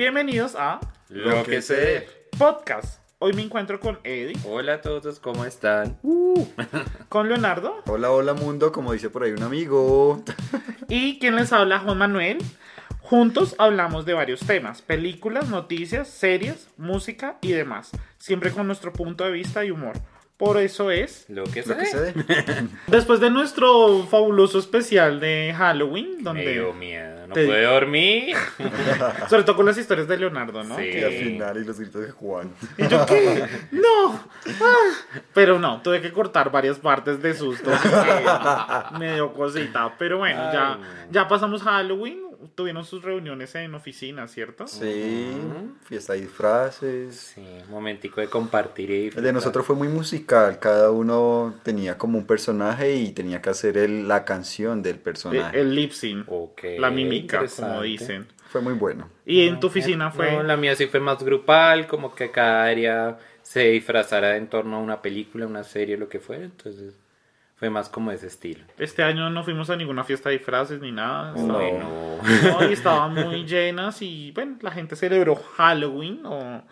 Bienvenidos a Lo que sé. Podcast. Hoy me encuentro con Eddie, Hola a todos, ¿cómo están? con Leonardo Hola, hola mundo, como dice por ahí un amigo. y quien les habla Juan Manuel. Juntos hablamos de varios temas, películas, noticias, series, música y demás, siempre con nuestro punto de vista y humor. Por eso es, Lo que Lo que sé. sé. después de nuestro fabuloso especial de Halloween, Me donde dio miedo, no Te- pude dormir. sobre todo con las historias de Leonardo, ¿no? Sí. Y al final y los gritos de Juan. Y yo, ¿qué? ¡No! Ah. Pero no, tuve que cortar varias partes de susto. Me dio cosita. Pero bueno, Ay, ya, ya pasamos Halloween. Tuvieron sus reuniones en oficina, ¿cierto? Sí, fiesta de disfraces. Sí, un momentico de compartir y El de nosotros fue muy musical, cada uno tenía como un personaje y tenía que hacer el- la canción del personaje. El lip sync. Ok, la mímica, como dicen. Fue muy bueno. Y en tu oficina fue. No, la mía sí fue más grupal, como que cada área se disfrazara en torno a una película, una serie, lo que fuera. Entonces fue más como ese estilo. Este año no fuimos a ninguna fiesta de disfraces ni nada. Estaba- Bueno, No, y estaban muy llenas y bueno, la gente celebró Halloween o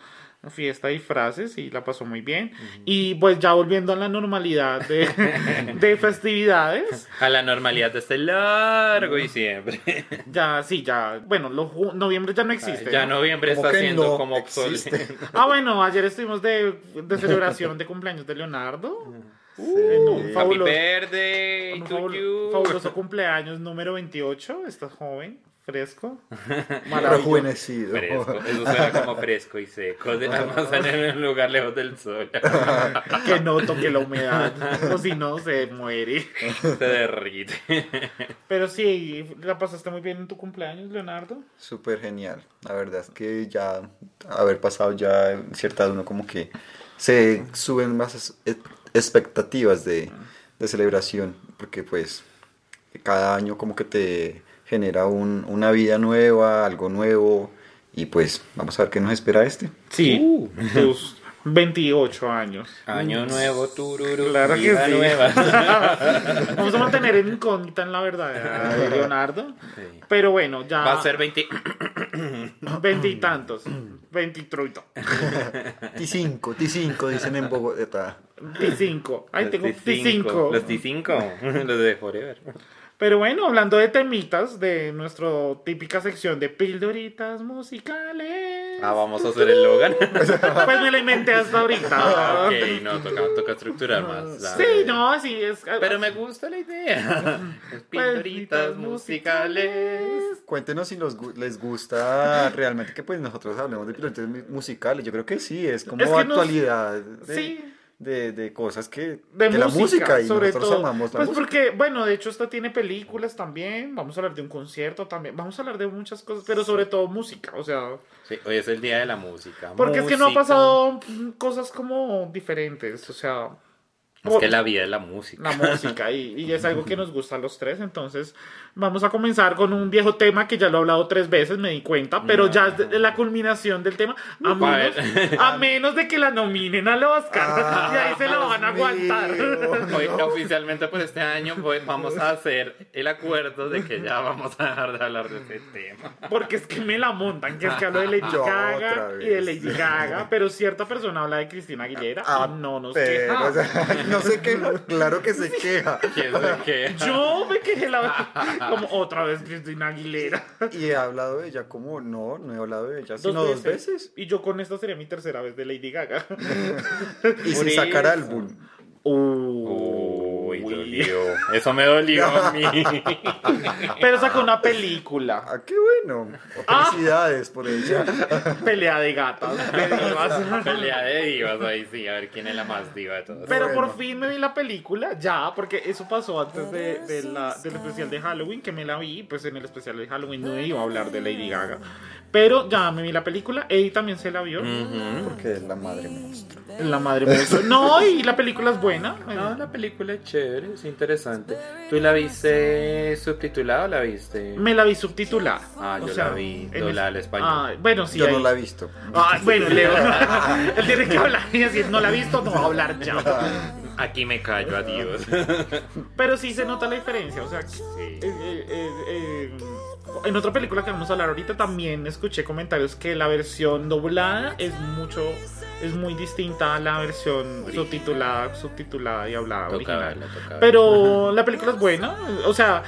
fiesta de disfraces y la pasó muy bien. Y pues ya volviendo a la normalidad de, de festividades, a la normalidad de este largo y siempre. ya sí, ya, bueno, lo, noviembre ya no existe. ya ¿no? noviembre ¿Cómo está siendo no como obsoleto. Ah, bueno, ayer estuvimos de, de celebración de cumpleaños de Leonardo. Un Happy fabuloso, birthday un to fabul- you. fabuloso cumpleaños número 28. Estás joven, fresco, maravilloso. Rejuvenecido. Fresco, eso suena como fresco y seco, de almacén en un lugar lejos del sol. Que no toque la humedad, o si no se muere. Se derrite. Pero sí, la pasaste muy bien en tu cumpleaños, Leonardo. Súper genial. La verdad es que ya haber pasado ya cierta edad uno como que se suben más expectativas de, de celebración porque pues cada año como que te genera un- una vida nueva, algo nuevo y pues vamos a ver qué nos espera este. Sí, Uh. tus 28 años. Año nuevo, tururu, Claro que vida sí. nueva. Vamos a mantener en incógnita en la verdad de Leonardo. Sí. Pero bueno, ya. Va a ser 20. veintitantos. Veintitruito. T5, T5 dicen en Bogotá. T5. Ay, Los tengo T5. T5. Los T5. Los de Forever. Pero bueno, hablando de temitas de nuestra típica sección de pildoritas musicales. Ah, vamos a hacer el Logan. Pues me la inventé hasta ahorita. ok, no, toca, toca estructurar más. la- Sí, no, así es. Pero me gusta la idea. Los Pildoritas musicales. Cuéntenos si gu- les gusta realmente que pues nosotros hablemos de mu- musicales. Yo creo que sí, es como Es que nos- actualidad de, Sí. De, de cosas que... De, la música y sobre nosotros todo. amamos la pues música. porque, bueno, de hecho, esta tiene películas también. Vamos a hablar de un concierto también. Vamos a hablar de muchas cosas, pero sobre todo música. O sea, Sí, hoy es el día de la música. porque es que no ha pasado mm, cosas como diferentes. O sea, Es que la vida es la música. la música y, y es algo que nos gusta a los tres. Entonces, vamos a comenzar con un viejo tema que ya lo he hablado tres veces, me di cuenta, pero ya es de- la culminación del tema. A A menos, ver. a menos de que la nominen al Oscar. Ah, y ahí se lo van a aguantar. Hoy oficialmente por este año voy- vamos a hacer el acuerdo de que ya vamos a dejar de hablar de ese tema. Porque es que me la montan, que es que hablo de Lady Yo Gaga y de. Lady Gaga, pero cierta persona habla de Cristina Aguilera Ah, y no nos pero, queja. o sea, no se queja, claro que se queja. ¿Quién se queja? Yo me quejé la como otra vez Cristina Aguilera. Y he hablado de ella como, no, no he hablado de ella, sino dos veces. Y yo con esta sería mi tercera vez de Lady Gaga. Y sin sacar álbum. Uy, dolió. Eso me dolió a mí. Pero sacó una película. Ah, qué bueno. Felicidades por ella. Pelea de gatas. de divas. Pelea de divas ahí sí, a ver quién es la más diva de todas. Pero por fin me vi la película, ya, porque eso pasó antes de, de la- del especial de Halloween, que me la vi, pues en el especial de Halloween no iba a hablar de Lady Gaga. Pero ya me vi la película, Eddie también se la vio. Porque es la madre monstruo. la madre monstruo. No, y la película es buena. No, la película es chévere, es interesante. ¿Tú la viste subtitulada o la viste? Me la vi subtitulada. Ah, O yo sea, la vi en doblada al español. Ah, bueno, sí. Yo ahí- no la he visto. Ay, bueno, Leo. Él tiene que hablar y decir, no la he visto, no va a hablar ya. Aquí me callo, adiós. Pero sí se nota la diferencia, o sea, Sí. eh, eh, eh, eh, en otra película que vamos a hablar ahorita también escuché comentarios que la versión doblada es mucho, es muy distinta a la versión subtitulada, subtitulada y hablada original. Pero la película es buena, o sea,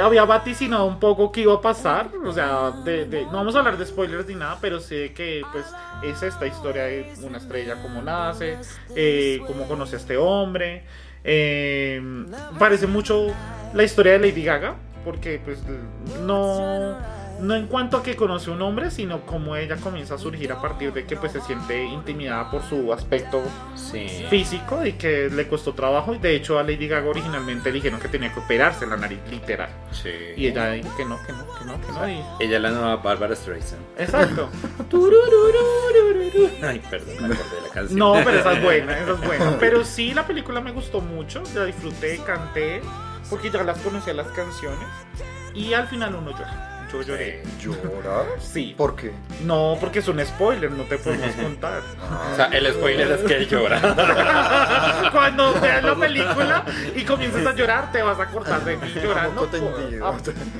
había vaticinado un poco qué iba a pasar, o sea, de, de- no vamos a hablar de spoilers ni nada, pero sé que pues es esta historia de una estrella, cómo nace, eh, cómo conoce a este hombre, eh, parece mucho la historia de Lady Gaga, porque pues no... No en cuanto a que conoce un hombre, sino como ella comienza a surgir a partir de que pues se siente intimidada por su aspecto Sí. físico y que le costó trabajo. Y de hecho a Lady Gaga originalmente le dijeron que tenía que operarse la nariz literal. Sí. Y ella dijo que no, que no, que no, que no. y- Ella es la nueva Bárbara Streisand. Exacto. Ay, perdón, me acordé de la canción. No, pero esa es buena, esa es buena. Pero sí, la película me gustó mucho, la disfruté, canté, porque ya las conocía las canciones. Y al final uno llora. Yo lloré. ¿Llorar? Sí. ¿Por qué? No, porque es un spoiler, no te podemos contar. O sea, el spoiler es que él llora. Cuando veas la película y comiences a llorar, te vas a acordar de mí llorando. Ah,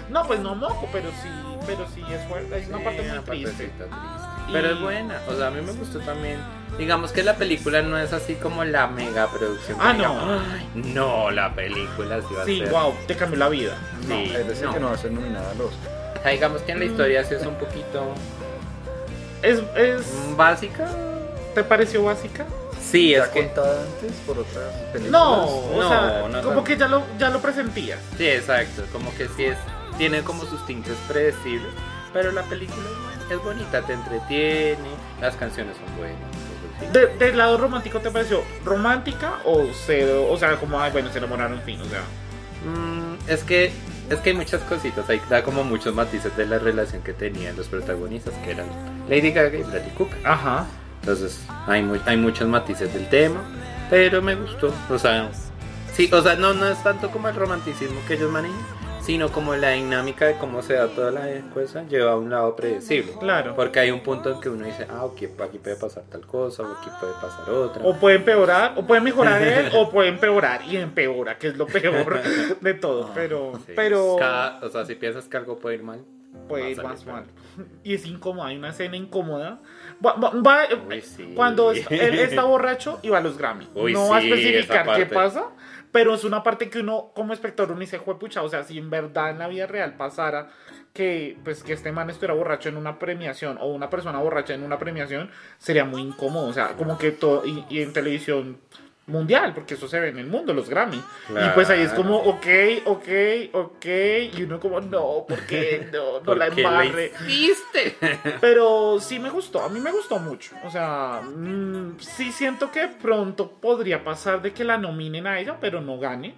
No, pues no moco, pero sí, pero sí es fuerte. Hay una Sí, parte muy una triste. partecita triste. Pero es buena. O sea, a mí me gustó también. Digamos que la película no es así como la mega producción. Ah, no. "Ay, no, la película sí va Sí, a ser. wow, te cambió la vida. Sí, Es decir, no. que no va a ser nominada a los. O sea, digamos que en la historia sí es un poquito Es, es, mm, básica. ¿Te pareció básica? Sí, es ¿Ya que. contada antes por otras películas? No, o No, sea, no como que ya lo, ya lo presentías. Sí, exacto. Como que sí es. Tiene como sus tintes predecibles. Pero la película es buena, es bonita, te entretiene. Las canciones son buenas. De- ¿Del lado romántico te pareció romántica o cero? O sea, como, ay, bueno, se enamoraron, fin, o sea. Mm, es que es que hay muchas cositas, hay da como muchos matices de la relación que tenían los protagonistas, que eran Lady Gaga y Bradley Cooper. Ajá. Entonces, hay hay muchos matices del tema, pero me gustó, o sea, sí, o sea, no no es tanto como el romanticismo que ellos manejan, sino como la dinámica de cómo se da toda la cosa lleva a un lado predecible. Claro. Porque hay un punto en que uno dice, ah, ok, aquí puede pasar tal cosa, o aquí puede pasar otra. O puede empeorar, o puede mejorar él, o puede empeorar y empeora, que es lo peor de todo. Pero, Sí. pero Cada- o sea, si piensas que algo puede ir mal, puede ir más mal. Y es incómoda, hay una escena incómoda. Va- va- va- Uy, sí. Cuando él está borracho y va a los Grammy. Uy, no va a sí, especificar qué pasa, pero es una parte que uno como espectador uno dice, pucha, o sea, si en verdad en la vida real pasara que pues que este man estuviera borracho en una premiación o una persona borracha en una premiación, sería muy incómodo, o sea, como que todo y, y en televisión mundial, porque eso se ve en el mundo, los Grammy. Y pues ahí es como, ok, ok, ok, y uno como, no, ¿por qué? No, no ¿Por la embarre. hiciste? Pero sí me gustó, a mí me gustó mucho. O sea, mm, sí siento que pronto podría pasar de que la nominen a ella, pero no gane.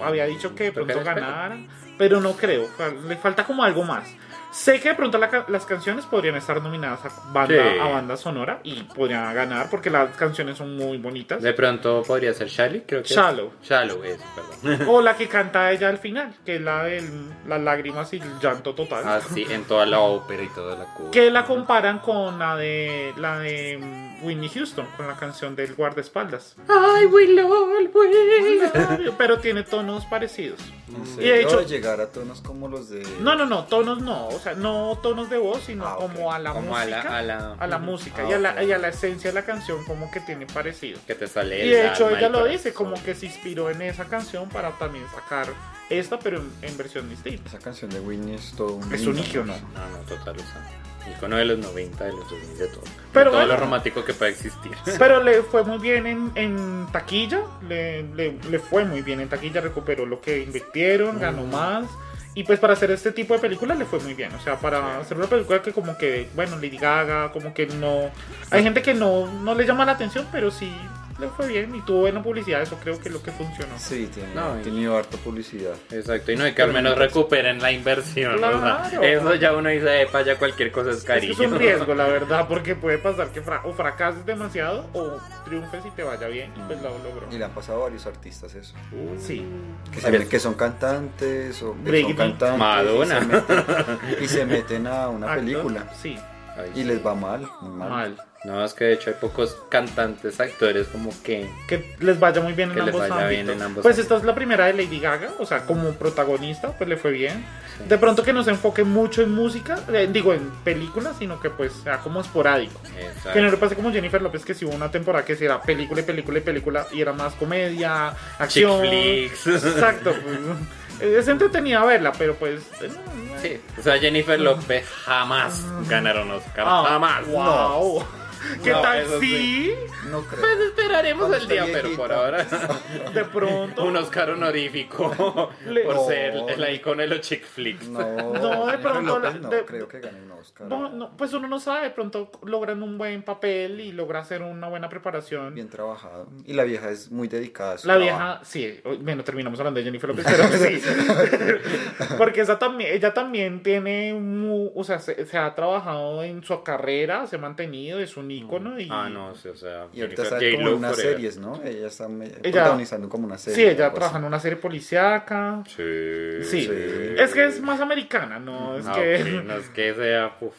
Había dicho que pronto ganara, pero no creo. Le falta como algo más. Sé que de pronto la las canciones podrían estar nominadas a banda, Sí. a banda sonora y podrían ganar porque las canciones son muy bonitas. De pronto podría ser Shallow, creo que es. Shallow. Shallow, eso, perdón. O la que canta ella al final, que es la de las lágrimas y el llanto total. Así, en toda la ópera y toda la cosa. que la comparan con la de la de Whitney Houston, con la canción del guardaespaldas. I will always. Pero tiene tonos parecidos. No sé, Y de hecho- de llegar a tonos como los de. No, no, no, tonos no, o sea, no tonos de voz, sino Ah, ok. como a la Como a música. la, a la, a la música Ah, y, a la, y a la esencia de la canción como que tiene parecido. que te sale Y el de hecho alma, ella el lo dice, como que se inspiró en esa canción para también sacar esta, pero en, en versión distinta. Esa canción de Whitney es todo un. Es un icono. No, no, total, o sea. Icono de los 90, de los 2000, de todo. Pero de todo bueno. lo romántico que puede existir. Pero le fue muy bien en, en taquilla, le, le- le fue muy bien en taquilla, recuperó lo que invirtieron, ganó más. Y pues para hacer este tipo de películas le fue muy bien. O sea, para hacer una película que como que, bueno, Lady Gaga, como que no... Hay gente que no, no le llama la atención, pero sí le fue bien y tuvo buena publicidad. Eso creo que es lo que funcionó. Sí, tiene, No, ha y- tenido harta publicidad. Exacto, y no, y que al menos recuperen la inversión. o sea, Claro. eso ya uno dice, epa, ya cualquier cosa es Es que cariño. es un riesgo, la verdad, porque puede pasar que fra- o fracases demasiado o triunfes y te vaya bien. Y pues lo logró. Y le han pasado a varios artistas eso. Sí. Que, se- que son cantantes o que son cantantes. Madonna. Y se, meten, y se meten a una Actor, película. Sí, Ay, Y les va mal, mal. mal. No, es que de hecho hay pocos cantantes, actores como que... que les vaya muy bien en ambos vaya ámbitos. bien en ambos pues ámbitos. esta es la primera de Lady Gaga, o sea, como protagonista, pues le fue bien. Sí. De pronto que no se enfoque mucho en música, eh, digo en películas, sino que pues sea como esporádico. Exacto. Que no le pase como Jennifer López, que si hubo una temporada que sí era película y película y película y era más comedia, acción. Chick flicks. Exacto, pues, es entretenida verla, pero pues. eh, Sí, o sea, Jennifer López jamás ganaron Oscar. ah, jamás. Wow. ¿Qué No, tal eso sí? No creo. Pues esperaremos Cuando el día, pero por ahora De pronto. un Oscar honorífico Le- por No. ser el icono de los chick flicks. No, No, de pronto López la- no de- creo que gane un Oscar. No, no, pues uno no sabe, de pronto logran un buen papel y logra hacer una buena preparación. Bien trabajado. Y la vieja es muy dedicada a su La trabajo. vieja, sí, bueno, terminamos hablando de Jennifer López, pero sí. Porque esa también, ella también tiene, mu- o sea, se, se ha trabajado en su carrera, se ha mantenido, es un y... Ah, no, sí, o sea, Y ahorita está como en unas forever. series, ¿no? Ella está Ella- protagonizando como una serie. Sí, ella trabaja en una serie policíaca. Sí. Sí. Sí. Es que es más americana, ¿no? Es Ah, que... no es que sea. uf.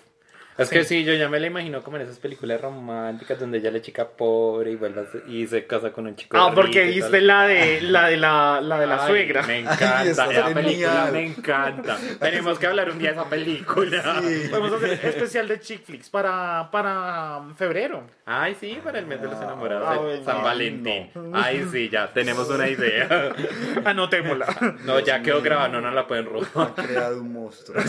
Es Sí. que sí, yo ya me la imagino como en esas películas románticas donde ella le chica pobre y vuelve a se- y se casa con un chico. Ah, porque viste la de la de la, la de la Ay, suegra. Me Ay, encanta, está esa genial. película me encanta. Tenemos que hablar un día de esa película. Podemos hacer especial de chick flicks para, para febrero. Ay, sí, para el mes de los enamorados Ah, de bueno. San Ay, Valentín. no. Ay, sí, ya tenemos una idea. Anotémosla. No, ya quedó grabada, no nos la pueden robar. Ha creado un monstruo.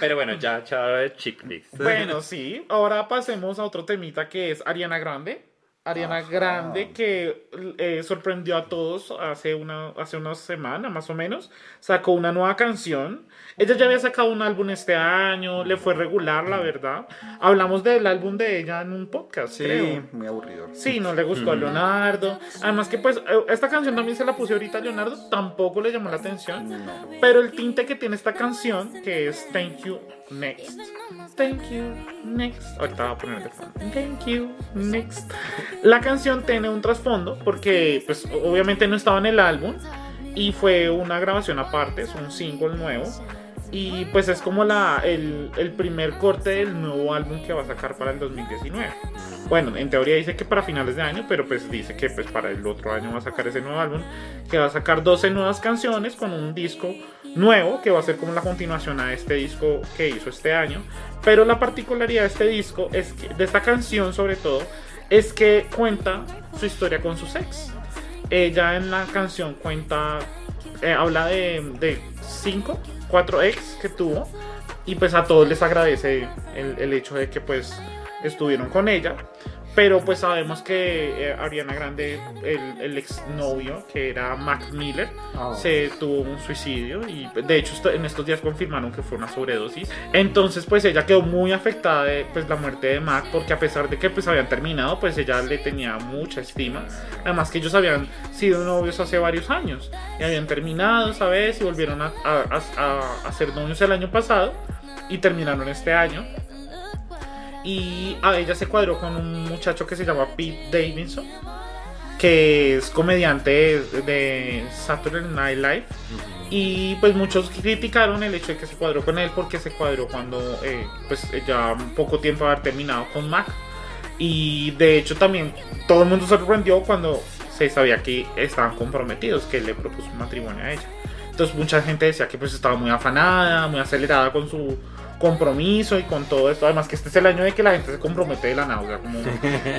Pero bueno, ya, chao chick flicks. Bueno, sí. Ahora pasemos a otro temita que es Ariana Grande. Ariana Ajá. Grande que eh, sorprendió a todos hace una, hace una semana más o menos. Sacó una nueva canción. Ella ya había sacado un álbum este año, le fue regular, la verdad. Hablamos del álbum de ella en un podcast, Sí, creo. muy aburrido. Sí, no le gustó a Leonardo. Además que pues eh, esta canción también se la puse ahorita a Leonardo, tampoco le llamó la atención. No. Pero el tinte que tiene esta canción, que es Thank You Next. Thank you next. Ahorita voy a poner de fondo. Thank you next. La canción tiene un trasfondo porque pues obviamente no estaba en el álbum y fue una grabación aparte, es un single nuevo. Y pues es como la, el, el primer corte del nuevo álbum que va a sacar para el 2019. Bueno, en teoría dice que para finales de año, pero pues dice que pues para el otro año va a sacar ese nuevo álbum, que va a sacar 12 nuevas canciones con un disco nuevo, que va a ser como la continuación a este disco que hizo este año. Pero la particularidad de este disco es que, de esta canción sobre todo, es que cuenta su historia con sus ex. Ella en la canción cuenta, eh, habla de, de cinco, cuatro ex que tuvo y pues a todos les agradece el, el hecho de que pues estuvieron con ella. Pero pues sabemos que eh, Ariana Grande, el, el exnovio, que era Mac Miller, Oh. se tuvo un suicidio y de hecho en estos días confirmaron que fue una sobredosis. Entonces pues ella quedó muy afectada de pues, la muerte de Mac porque a pesar de que pues habían terminado, pues ella le tenía mucha estima. Además que ellos habían sido novios hace varios años y habían terminado esa vez y volvieron a, a- a- a ser novios el año pasado y terminaron este año. Y a ella se cuadró con un muchacho que se llama Pete Davidson, que es comediante de, de Saturday Night Live. Y pues muchos criticaron el hecho de que se cuadró con él porque se cuadró cuando eh, pues ya poco tiempo de haber terminado con Mac. Y de hecho también todo el mundo se sorprendió cuando se sabía que estaban comprometidos, que él le propuso un matrimonio a ella. Entonces mucha gente decía que pues estaba muy afanada, muy acelerada con su compromiso y con todo esto. Además que este es el año de que la gente se compromete de la nada. O sea, como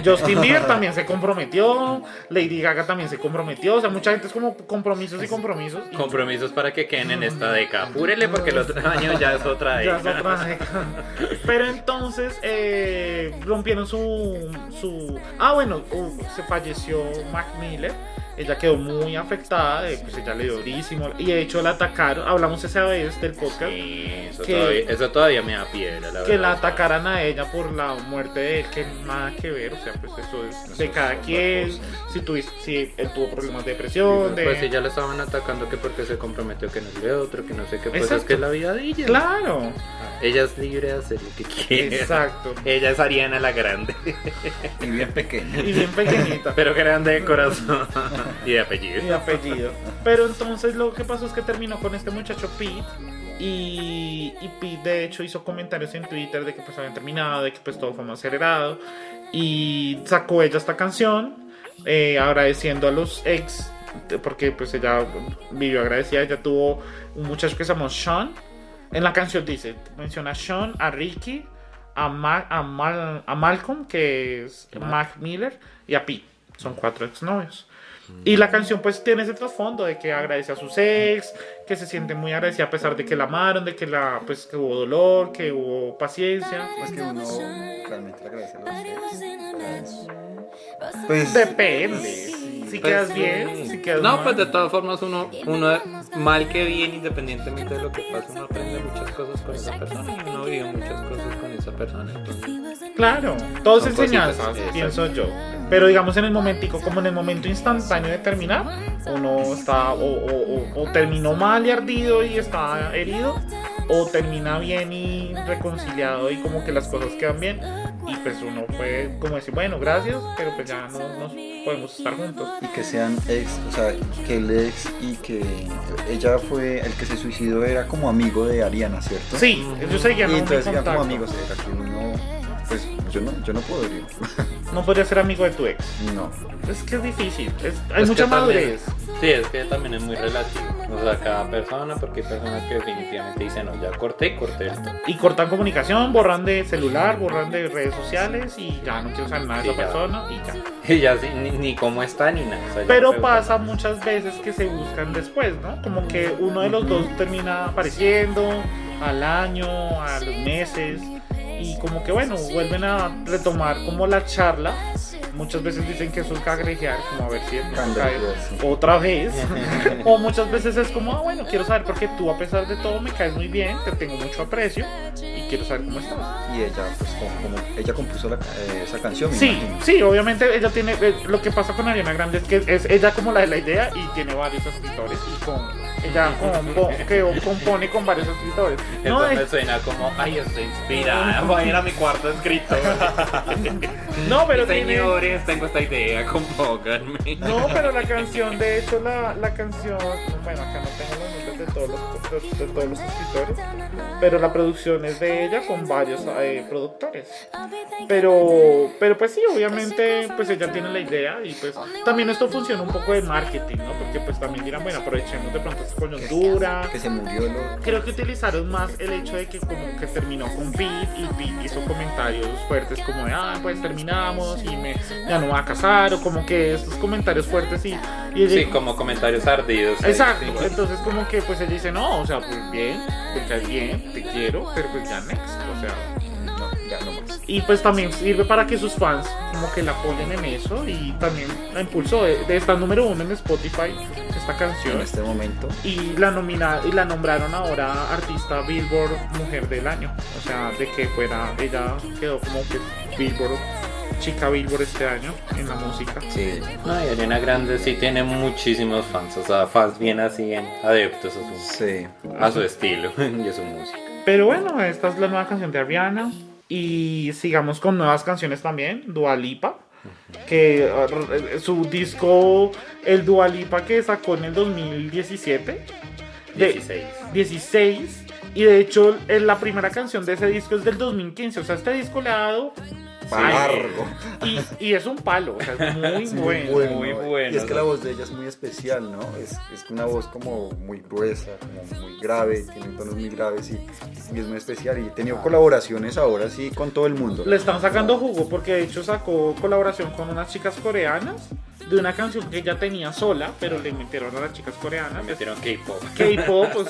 Justin Bieber también se comprometió, Lady Gaga también se comprometió. O sea, mucha gente es como compromisos y compromisos. y- Compromisos para que queden en esta década. Apúrele porque el otro año ya es otra ya es década. otra década. Pero entonces eh, rompieron su, su... Ah, bueno, uh, se falleció Mac Miller. Ella quedó muy afectada, pues ella le dio durísimo. Y de hecho la atacaron, hablamos esa vez del podcast, Sí, eso, Que- todavía, eso todavía me da piedra, la que la verdad. atacaran a ella por la muerte de él, que nada que ver. O sea, pues eso es de Eso cada es quien. Si, tuviste, si él tuvo problemas de depresión, de... Pues si ya le estaban atacando que porque se comprometió que no es de otro, que no sé qué, pues Exacto. es que es la vida de ella. Claro, Ella es libre de hacer lo que quiera. exacto. Ella es Ariana la grande, Y bien pequeño. Y bien pequeñita. pero grande de corazón y de apellido. mi apellido. Pero entonces lo que pasó es que terminó con este muchacho Pete Y, y Pete de hecho hizo comentarios en Twitter de que pues habían terminado, de que pues todo fue más acelerado. Y sacó ella esta canción eh, agradeciendo a los ex, porque pues ella vivió agradecida, ella tuvo un muchacho que se llamó Sean. En la canción dice, menciona a Sean, a Ricky, a, Ma- a, Mal- a Malcolm, que es Mac Miller, y a Pete. Son cuatro exnovios. Y la canción pues tiene ese trasfondo de que agradece a sus ex, que se siente muy agradecida a pesar de que la amaron, de que la pues que hubo dolor, que hubo paciencia. Es que uno realmente le agradece a los ex. eso. Pues Depende. Si Pues, quedas bien, si quedas No, mal. pues de todas formas uno, uno mal que bien, independientemente de lo que pase, uno aprende muchas cosas con esa persona y uno vive muchas cosas con esa persona. Entonces, Claro, todo es Son cositas, enseñanza, exacto. pienso yo. Pero digamos en el momentico, como en el momento instantáneo de terminar, uno está o, o- o- o terminó mal y ardido y está herido, o termina bien y reconciliado y como que las cosas quedan bien. Y pues uno puede como decir, bueno, gracias, pero pues ya no nos podemos estar juntos. y que sean ex, o sea, que el ex y que ella fue el que se suicidó era como amigo de Ariana, ¿cierto? Sí, ellos seguían Y entonces eran como amigos, era que uno, pues yo no, yo no podría. No podría ser amigo de tu ex. no. Es que es difícil, es- hay es mucha que también- madurez. Sí, es que también es muy relativo. O sea, cada persona, porque hay personas que definitivamente dicen, no, ya corté y corté esto. Y cortan comunicación, borran de celular, borran de redes sociales y ya no quiero saber nada de Sí, esa ya. persona y ya. Y ya sí, ni, ni cómo está ni nada. o sea, ya Pero se- pasa muchas veces que se buscan después, ¿no? Como que uno de los dos termina apareciendo al año, a los meses y como que bueno, vuelven a retomar como la charla. Muchas veces dicen que eso es cagrejear, como a ver si otra vez. o muchas veces es como, ah, bueno, quiero saber porque tú a pesar de todo me caes muy bien, te tengo mucho aprecio y quiero saber cómo estás. Y ella, pues como, como- ella compuso la- eh, esa canción, Sí, imagino. sí, obviamente ella tiene. eh, Lo que pasa con Ariana Grande es que es ella como la de la idea y tiene varios escritores y con. Ella compo- que compone con varios escritores. Eso No, me es- suena como, ay, estoy inspirada, voy a ir a mi cuarto escrito. no, pero tiene. Señores, tengo esta idea, compónganme. No, pero la canción, de hecho, la, la canción. Bueno, acá no tengo nombres de todos los, de, de todos los escritores. Pero la producción es de ella con varios eh, productores. Pero, pero pues sí, obviamente, pues ella tiene la idea y pues también esto funciona un poco de marketing, ¿no? Porque pues también dirán, bueno, aprovechemos de pronto esta coyuntura. Que se murió, ¿no? Creo que utilizaron más el hecho de que como que terminó con Pete y Pete hizo comentarios fuertes como de, ah, pues terminamos y me, ya no va a casar o como que estos comentarios fuertes y, y ella- Sí, como comentarios ardidos. ahí, Exacto, sí. entonces como que pues ella dice, no, o sea, pues bien, te caes bien, te quiero, pero pues ya next, o sea, No, ya no más. y pues también sirve para que sus fans como que la apoyen en eso y también la impulsó de, de estar número uno en Spotify esta En canción este momento. y la nomina y la nombraron ahora artista Billboard Mujer del Año, o sea, de que fuera ella quedó como que Billboard chica Billboard este año en la música. Sí. No, y Ariana Grande sí tiene muchísimos fans, o sea, fans bien así, adeptos a su, Sí. a su estilo y a su música. Pero bueno, esta es la nueva canción de Ariana. Y sigamos con nuevas canciones también. Dua Lipa. Que uh, su disco, el Dua Lipa que sacó en el 2017. de- 16. 16. Y de hecho, eh, la primera canción de ese disco es del 2015. O sea, este disco le ha dado. Largo. Y, y es un palo. O sea, es muy Es bueno. muy bueno, Y es que la voz de ella es muy especial, ¿no? Es, es una voz como muy gruesa, como muy grave, tiene tonos muy graves y, y es muy especial. Y he tenido colaboraciones ahora sí con todo el mundo. Le están sacando jugo porque de hecho sacó colaboración con unas chicas coreanas de una canción que ella tenía sola, pero le metieron a las chicas coreanas. Me metieron K-pop. K-pop, pues,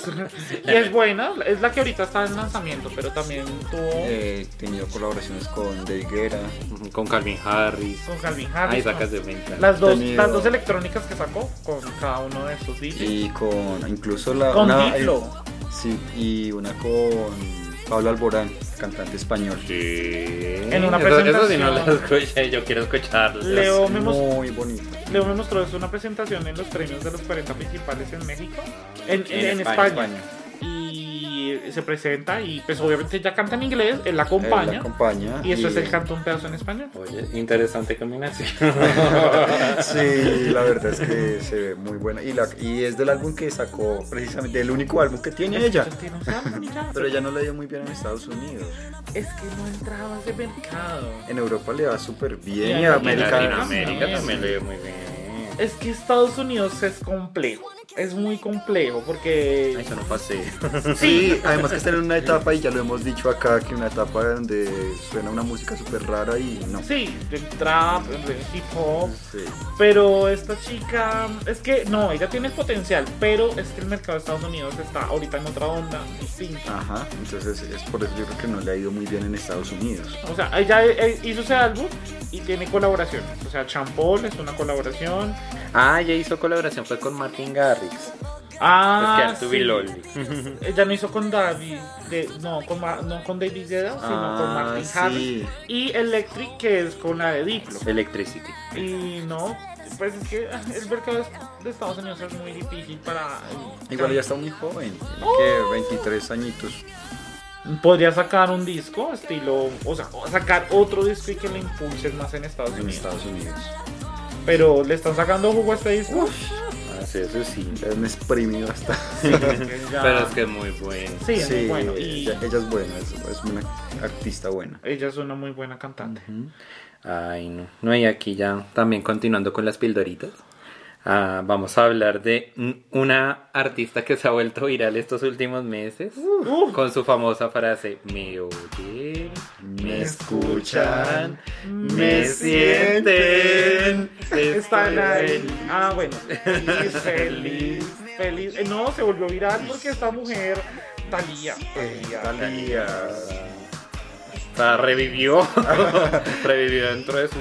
y es buena, es la que ahorita está en lanzamiento, pero también tuvo Eh, he tenido colaboraciones con Guerra, Con Calvin Harris. con Calvin Ahí Harris. sacas con- de venta. las dos, tenido- las dos electrónicas que sacó con cada uno de estos DJs. y con incluso la Con una, Diplo. sí, y una con Pablo Alborán, cantante español. Sí. En una Eso- Eso sí no presentación. lo escuché, yo quiero escucharlo. Leo Es me, muy bonito. Leo me mostró es una presentación en los premios de los 40 principales en México, en, en- En en España. España. Y se presenta y pues obviamente ella canta en inglés, él la Él acompaña. la acompaña. y eso es el canto un pedazo en español. Oye, interesante combinación. Sí, la verdad es que se ve muy buena. Y, la, y es del álbum que sacó, precisamente, el único álbum que tiene ella. Y ya. Pero ella no le dio muy bien en Estados Unidos. Es que no entraba a ese mercado. En Europa le va súper Y bien. en Y a América. Latinoamérica Sí. también le dio muy bien. Es que Estados Unidos es complejo. Es muy complejo Ay, porque... Eso no pasé. Sí, además que está en una etapa, y ya lo hemos dicho acá, que una etapa donde suena una música súper rara y no. Sí, del trap, del hip hop. Sí. Pero esta chica, es que no, ella tiene potencial, pero es que el mercado de Estados Unidos está ahorita en otra onda distinta. Ajá, entonces es por eso yo creo que no le ha ido muy bien en Estados Unidos. O sea, ella eh, hizo ese álbum y tiene colaboraciones. O sea, Champol es una colaboración. Ah, ella hizo colaboración, fue con Martin Garrix. Ah, es que sí. Ella no hizo con David, de- no, con, Ma- no con David Guetta, sino con Ah, Martin sí. Harris. Y Electric, que es con la de Diplo. Electricity. Y no, pues es que ah, el mercado de Estados Unidos es muy difícil para... Igual ella está muy joven, que 23 añitos. Podría sacar un disco, estilo, o sea, sacar otro disco y que le impulsen más en Estados En Unidos. Estados Unidos. Pero le están sacando jugo a este disco. Sí, eso sí. Es un exprimido hasta. Sí, ya- Pero es que es muy bueno. Sí, es muy bueno. Y ella, ella es buena, es, es una artista buena. ella es una muy buena cantante. Ay, no. No, y aquí ya también continuando con las pildoritas. Ah, vamos a hablar de una artista que se ha vuelto viral estos últimos meses Uh. con su famosa frase: Me oyen, me escuchan, me sienten. Están ahí. feliz". Ah, bueno. Feliz, feliz, feliz. Eh, No, se volvió viral porque esta mujer, Talía. Talía. O sea, revivió. revivió dentro de su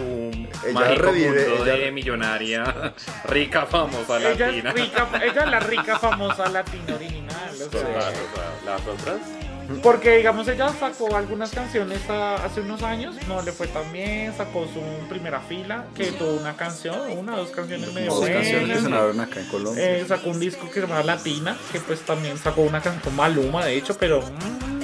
Ella mágico revive, mundo ella- de millonaria, rica, famosa, Ella latina. es, rica, ella es la rica famosa latina original. o sea, Total, o sea, las otras. Porque, digamos, ella sacó algunas canciones a- hace unos años, no le fue tan bien, sacó su primera fila, que tuvo una canción, una o dos canciones medio Dos canciones que buenas. sonaron acá en Colombia. Eh, sacó un disco que se llama Latina, que pues también sacó una canción con Maluma, de hecho, pero... mm, Mm,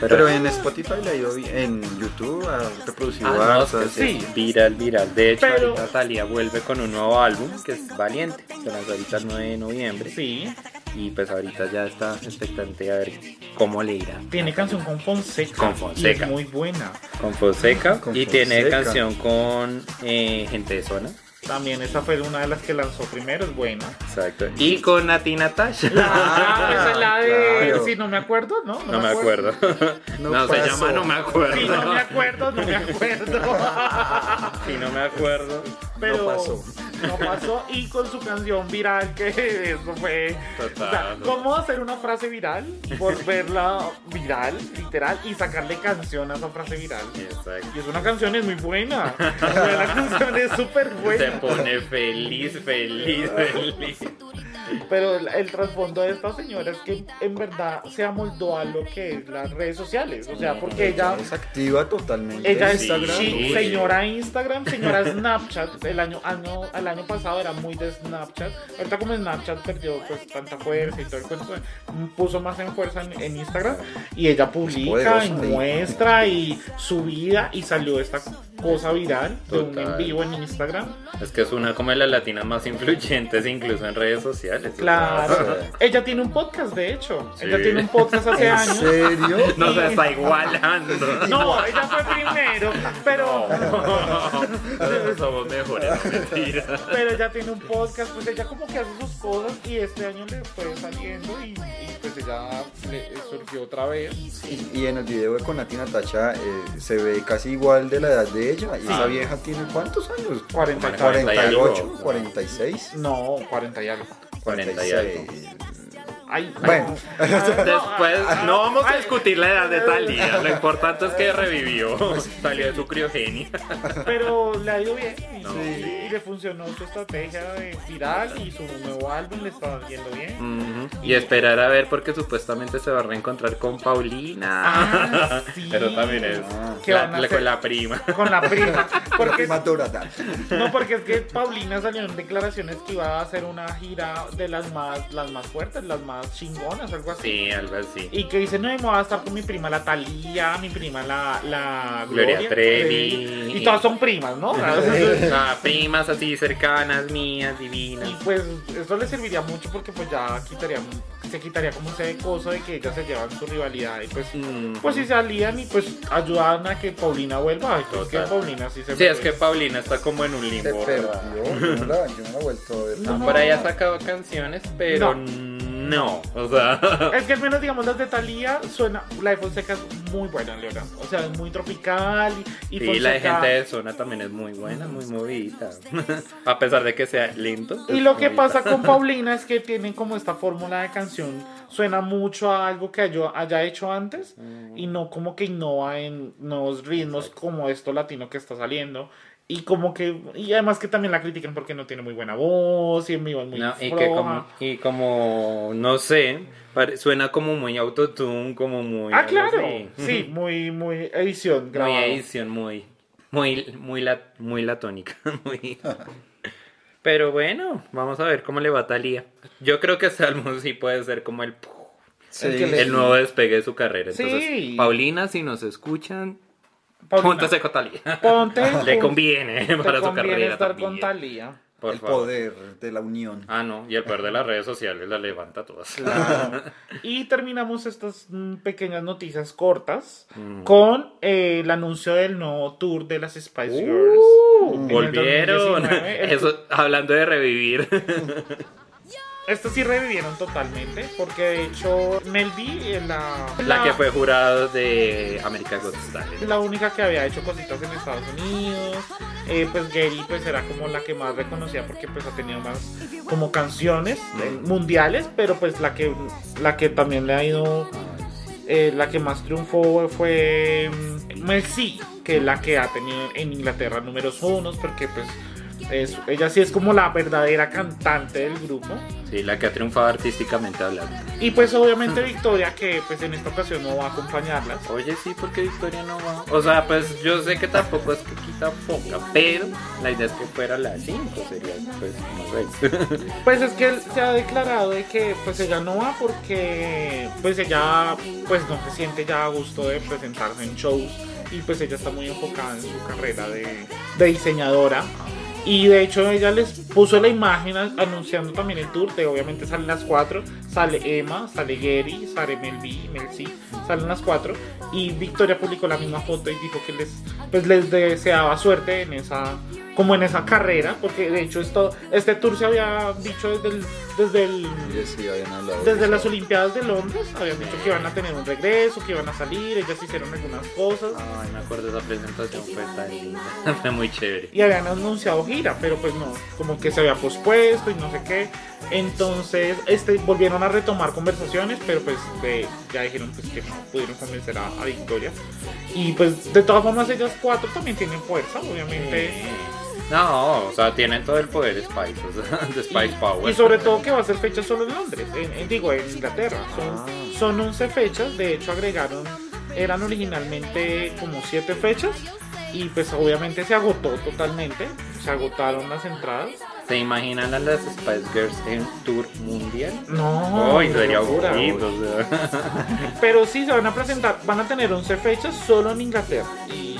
pero- pero, en Spotify le ha ido bien. En YouTube ha reproducido Ah, no, es hartas. que sí. sí, viral, viral. De hecho, Pero- ahorita Thalía vuelve con un nuevo álbum que es Valiente. Se lanzó ahorita el 9 de noviembre. sí, Y pues ahorita ya está expectante a ver cómo le irá. tiene canción con Fonseca. Con Y Fonseca. es muy buena. Con Fonseca. Con y tiene canción con eh, Gente de Zona. También esa fue una de las que lanzó primero, es buena. Exacto. Y con Nati Natasha. Ah, esa es la de... claro. Sí, no me acuerdo, ¿no? No me acuerdo. No No, se llama No me acuerdo. Sí, no me acuerdo, no me acuerdo. Sí, no me acuerdo. Pero No pasó. No pasó. Y con su canción viral, que eso fue. Total. O sea, ¿cómo hacer una frase viral? Volverla viral, literal, y sacarle canción a esa frase viral. Exacto. Y es una canción es muy buena. La canción es súper Se buena. pone feliz, feliz, feliz. Pero el, el trasfondo de esta señora es que en verdad se amoldó a lo que es las redes sociales. O sea, porque ella. Es activa totalmente. Ella es Instagram. sí, señora Instagram, señora Snapchat. El año, año, el año pasado era muy de Snapchat. Ahorita como Snapchat perdió pues tanta fuerza y todo el cuento, puso más en fuerza en, en Instagram. Y ella publica y muestra y su vida y salió esta cosa viral de un Total. en vivo en Instagram. Es que es una como de las latinas más influyentes incluso en redes sociales. Claro. o sea. Ella tiene un podcast, de hecho. Sí. Ella tiene un podcast hace ¿En años. serio? No se está igualando. No, ella fue primero, pero... Nosotros somos mejores, no mentira. Pero ella tiene un podcast, pues ella como que hace sus cosas y este año le fue saliendo y, y pues ella le surgió otra vez. Y, y en el video de con Nati Natacha eh, se ve casi igual de la edad de ella. ¿Y esa vieja tiene cuántos años? 40 y Como 40 y algo. 48, 46. No, 40 y algo. 40 y algo. 46. Ay, Bueno. no. Después, Ah, no vamos a discutir la edad de Talía. Lo importante es que revivió. Salió de su criogenia. Pero le ha ido bien Y, No. y- y le funcionó su estrategia de viral y su nuevo álbum le está yendo bien. Ujú. Y esperar a ver porque supuestamente se va a reencontrar con Paulina. Ah, sí. Pero también es ¿Qué la, la- con la prima. Con la prima. Porque, Prima dorada. no, porque es que Paulina salió en declaraciones que iba a hacer una gira de las más, las más fuertes, las más chingonas, algo así. Sí, algo así. Y que dice, no, me voy a estar con mi prima la Talía, mi prima la, la Gloria Trevi. Y todas son primas, ¿no? Ah, primas así cercanas, mías, divinas. Y pues eso le serviría mucho porque pues ya quitaría, se quitaría como ese coso de que ellas se llevan su rivalidad y pues, Mm. pues si salían y pues ayudaban a que Paulina vuelva. Ay, pues, que. Paulina sí se Sí, es que Paulina está como en un Se limbo. perdió. ¿verdad? Yo no la, yo no la he vuelto a ver. No. Por ahí ha sacado canciones, pero no. O sea, Es que al menos, digamos, las de Thalía suena. La de Fonseca es muy buena, Leona. O sea, es muy tropical. Y, y la de gente de zona también es muy buena, muy movida. A pesar de que sea lento. Y lo que pasa con Paulina es que tienen como esta fórmula de canción. Suena mucho a algo que yo haya hecho antes. Y no como que innova en nuevos ritmos como esto latino que está saliendo. Y como que. Y además que también la critican porque no tiene muy buena voz. Y es muy No, y, que floja. como, y como, no sé, pare- suena como muy autotune, como muy... Ah, claro. así. Sí, muy, muy edición. Muy grabado. edición, muy, muy, muy, la, muy latónica. Muy... Pero bueno, vamos a ver cómo le va a Thalía. Yo creo que álbum sí puede ser como el, Sí, El que le- el nuevo despegue de su carrera. Entonces, Sí. Paulina, si nos escuchan, Paulina, júntese con Thalía. Ponte. Le conviene te para su conviene carrera estar también. con Thalía. Por el favor. poder de la unión. Ah, no, y el poder de las redes sociales la levanta a todas. Y terminamos estas mm, pequeñas noticias cortas Mm. con eh, el anuncio del nuevo tour de las Spice Girls. Uh, volvieron. 2019, el- Eso, hablando de revivir. Estos sí revivieron totalmente, porque de hecho Mel B, la, La que fue jurado de American Got Talent. la única que había hecho cositas en Estados Unidos. Eh, pues Gary pues era como la que más reconocía porque pues ha tenido más como canciones eh, mundiales, pero pues la que la que también le ha ido eh, la que más triunfó fue mm, Mel C, que es la que ha tenido en Inglaterra números unos, porque pues es- ella sí es como la verdadera cantante del grupo. Sí, la que ha triunfado artísticamente hablando. Y pues obviamente Victoria, que pues en esta ocasión no va a acompañarlas. Oye, sí, porque Victoria no va. O sea, pues yo sé que tampoco es que quita foca, pero la idea es que fuera la 5, sería, pues, no sé. Pues es que él se ha declarado de que pues ella no va porque pues ella pues no se siente ya a gusto de presentarse en shows y pues ella está muy enfocada en su carrera de, de diseñadora. Y de hecho ella les puso la imagen anunciando también el tour, de obviamente salen las cuatro, sale Emma, sale Gary, sale Mel B, Mel C, salen las cuatro y Victoria publicó la misma foto y dijo que les pues les deseaba suerte en esa como en esa carrera, porque de hecho esto este tour se había dicho desde el, desde el sí desde las Olimpiadas de Londres, habían dicho que iban a tener un regreso, que iban a salir, ellas hicieron algunas cosas Ay, me acuerdo de esa presentación, fue tan linda. fue muy chévere. y habían anunciado gira, pero pues no, como que se había pospuesto y no sé qué. Entonces, este, volvieron a retomar conversaciones, pero pues de- ya dijeron pues que no pudieron convencer a, a Victoria. Y pues de todas formas ellas cuatro también tienen fuerza, obviamente. No, o sea, tienen todo el poder Spice, o sea, de Spice Power. Y sobre todo que va a ser fecha solo en Londres, en, en- digo, en Inglaterra. Son, Ah. son 11 fechas, de hecho agregaron, eran originalmente como 7 fechas y pues obviamente se agotó totalmente, se agotaron las entradas. ¿Se imaginan a las Spice Girls en tour mundial? No, Ay, sería locura. o sea. Pero sí se van a presentar, van a tener 11 fechas solo en Inglaterra. Y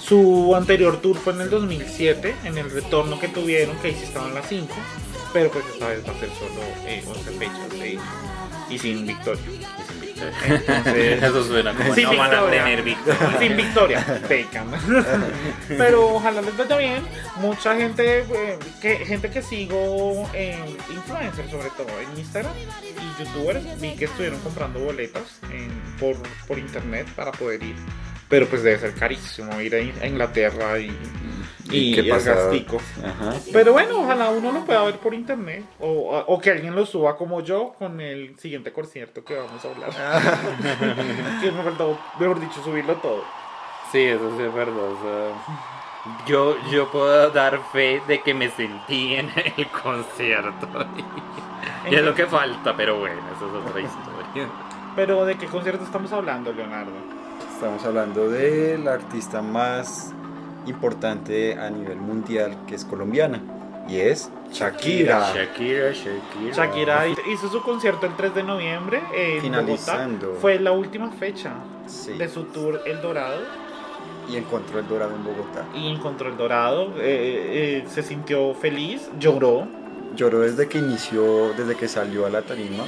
su anterior tour fue en el 2007, en el retorno que tuvieron, que ahí sí estaban las 5. Pero pues esta vez va a ser solo eh, 11 fechas eh, y sin victoria. Entonces, Eso suena como Sin no van a tener victoria. sin victoria, pecan. Pero ojalá les vaya bien. Mucha gente, eh, que, gente que sigo en influencers, sobre todo en Instagram y youtubers, vi que estuvieron comprando boletas en- por, por internet para poder ir. Pero pues debe ser carísimo ir a, In- a Inglaterra y, y, qué el pasa? gastico. Ajá. Pero bueno, ojalá uno lo pueda ver por internet o, o que alguien lo suba como yo con el siguiente concierto que vamos a hablar. que me faltó, mejor dicho, subirlo todo. Sí, eso sí es verdad. o sea, Yo, yo puedo dar fe de que me sentí en el concierto. Y es lo que falta, pero bueno, eso es otra historia. Pero ¿de qué concierto estamos hablando, Leonardo? Estamos hablando de la artista más importante a nivel mundial que es colombiana y es Shakira. Shakira, Shakira. Shakira hizo su concierto el 3 de noviembre en Finalizando. Bogotá. Fue la última fecha Sí. de su tour El Dorado Y encontró el dorado en Bogotá. y encontró El Dorado. eh, eh, se sintió feliz, lloró. Lloró desde que inició, desde que salió a la tarima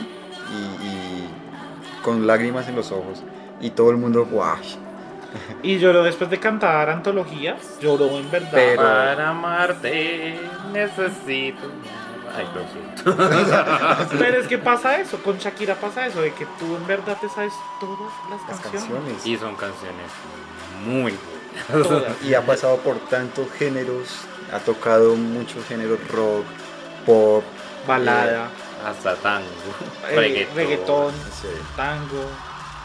y, y con lágrimas en los ojos. Y todo el mundo, guau. Y lloró después de cantar antologías. Lloró en verdad. Pero- Para amarte necesito. Ay, lo siento. Pero es que pasa eso, con Shakira pasa eso, de que tú en verdad te sabes todas las, Las canciones. canciones. Y son canciones muy buenas. Todas. Y ha pasado por tantos géneros, ha tocado muchos géneros rock, pop, Balada, Hasta tango. eh, reggaetón. reggaetón, sí, tango,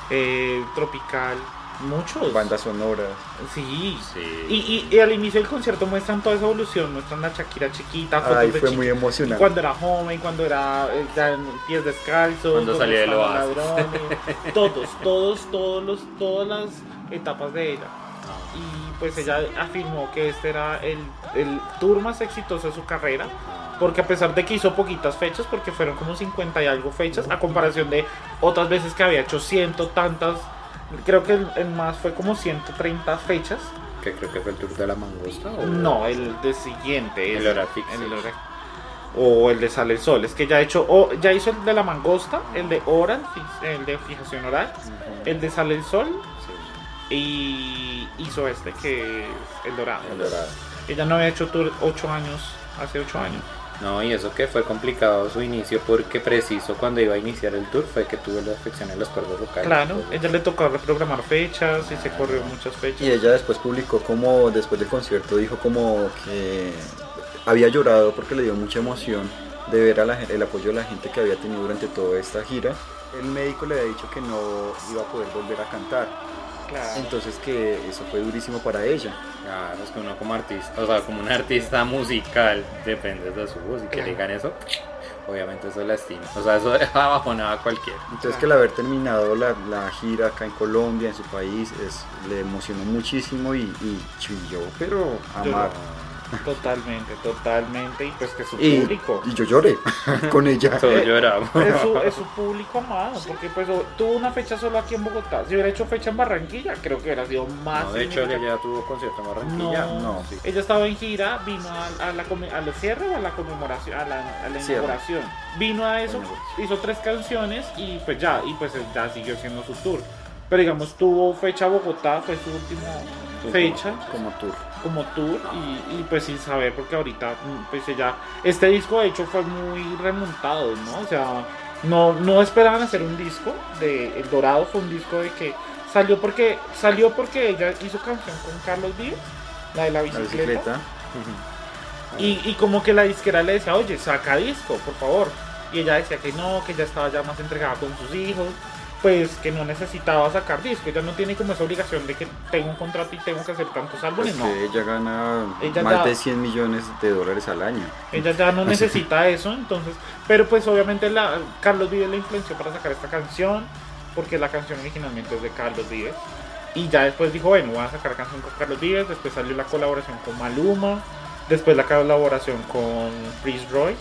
eh, tropical, muchos. bandas sonoras. Sí. Sí. Y, y- y al inicio del concierto muestran toda esa evolución, muestran a Shakira chiquita, fotos Ay, de fue muy emocionante. cuando era joven, cuando era eh, ya en pies descalzos, Cuando salía oasis. ladrones, todos, todos, todos los, todas las etapas de ella. Y pues ella afirmó que este era el, el tour más exitoso de su carrera, porque a pesar de que hizo poquitas fechas, porque fueron como 50 y algo fechas, a comparación de otras veces que había hecho ciento tantas, creo que el, el más fue como 130 fechas. Que creo que fue el tour de la mangosta. ¿o? No, el de siguiente. El el. Oral- O el de Sale el Sol. Es que ya, hecho, o- ya hizo el de la mangosta, el de oral, el de fijación oral, el de Sale el Sol Sí, y hizo este que es el dorado. el dorado. Ella no había hecho tour 8 años, hace 8 años. No, y eso que fue complicado su inicio porque preciso cuando iba a iniciar el tour fue que tuvo la afección en los cuerdas vocales. Claro, Entonces, ella le tocó reprogramar fechas y se corrió muchas fechas. Y ella después publicó como, después del concierto, dijo como que había llorado porque le dio mucha emoción de ver a la el apoyo de la gente que había tenido durante toda esta gira. El médico le había dicho que no iba a poder volver a cantar, Claro. entonces que eso fue durísimo para ella. Claro, es que uno como artista, o sea, como un artista musical, depende de su voz y que le digan eso, obviamente eso lastima. O sea, eso deja bajonada a cualquiera. Entonces que el haber terminado la, la gira acá en Colombia, en su país, es, le emocionó muchísimo y, y chilló, pero amar. Totalmente, totalmente. Y pues que su Y, público. y yo lloré con ella. Todos Eh, lloramos. es su, es su público amado, porque pues tuvo una fecha solo aquí en Bogotá. Si hubiera hecho fecha en Barranquilla, creo que hubiera sido más. No, de hecho, ella ya tuvo concierto en Barranquilla. no. Sí. ella estaba en gira, vino a, a la come- a la cierre o a la conmemoración, a la, a la Cierre. inauguración. Vino a eso, hizo tres canciones y pues ya, y pues ya siguió siendo su tour. Pero digamos, tuvo fecha Bogotá, fue su última fecha. Como tour. como tour y, y, pues sin saber porque ahorita mm, pues ella este disco de hecho fue muy remontado no o sea no no esperaban hacer un disco de El Dorado fue un disco de que salió porque salió porque ella hizo canción con Carlos Vives la de la La bicicleta, bicicleta. Y, y como que la disquera le decía oye saca disco por favor y ella decía que no que ya estaba ya más entregada con sus hijos pues que no necesitaba sacar disco ella no tiene como esa obligación de que tengo un contrato y tengo que hacer tantos Pues álbumes no que ella gana Ella más ya- de 100 millones de dólares al año. Ella ya no necesita eso, entonces. Pero pues obviamente la, Carlos Vives la influenció para sacar esta canción, porque la canción originalmente es de Carlos Vives. Y ya después dijo, bueno, voy a sacar canción con Carlos Vives, después salió la colaboración con Maluma, después la colaboración con Prince Royce.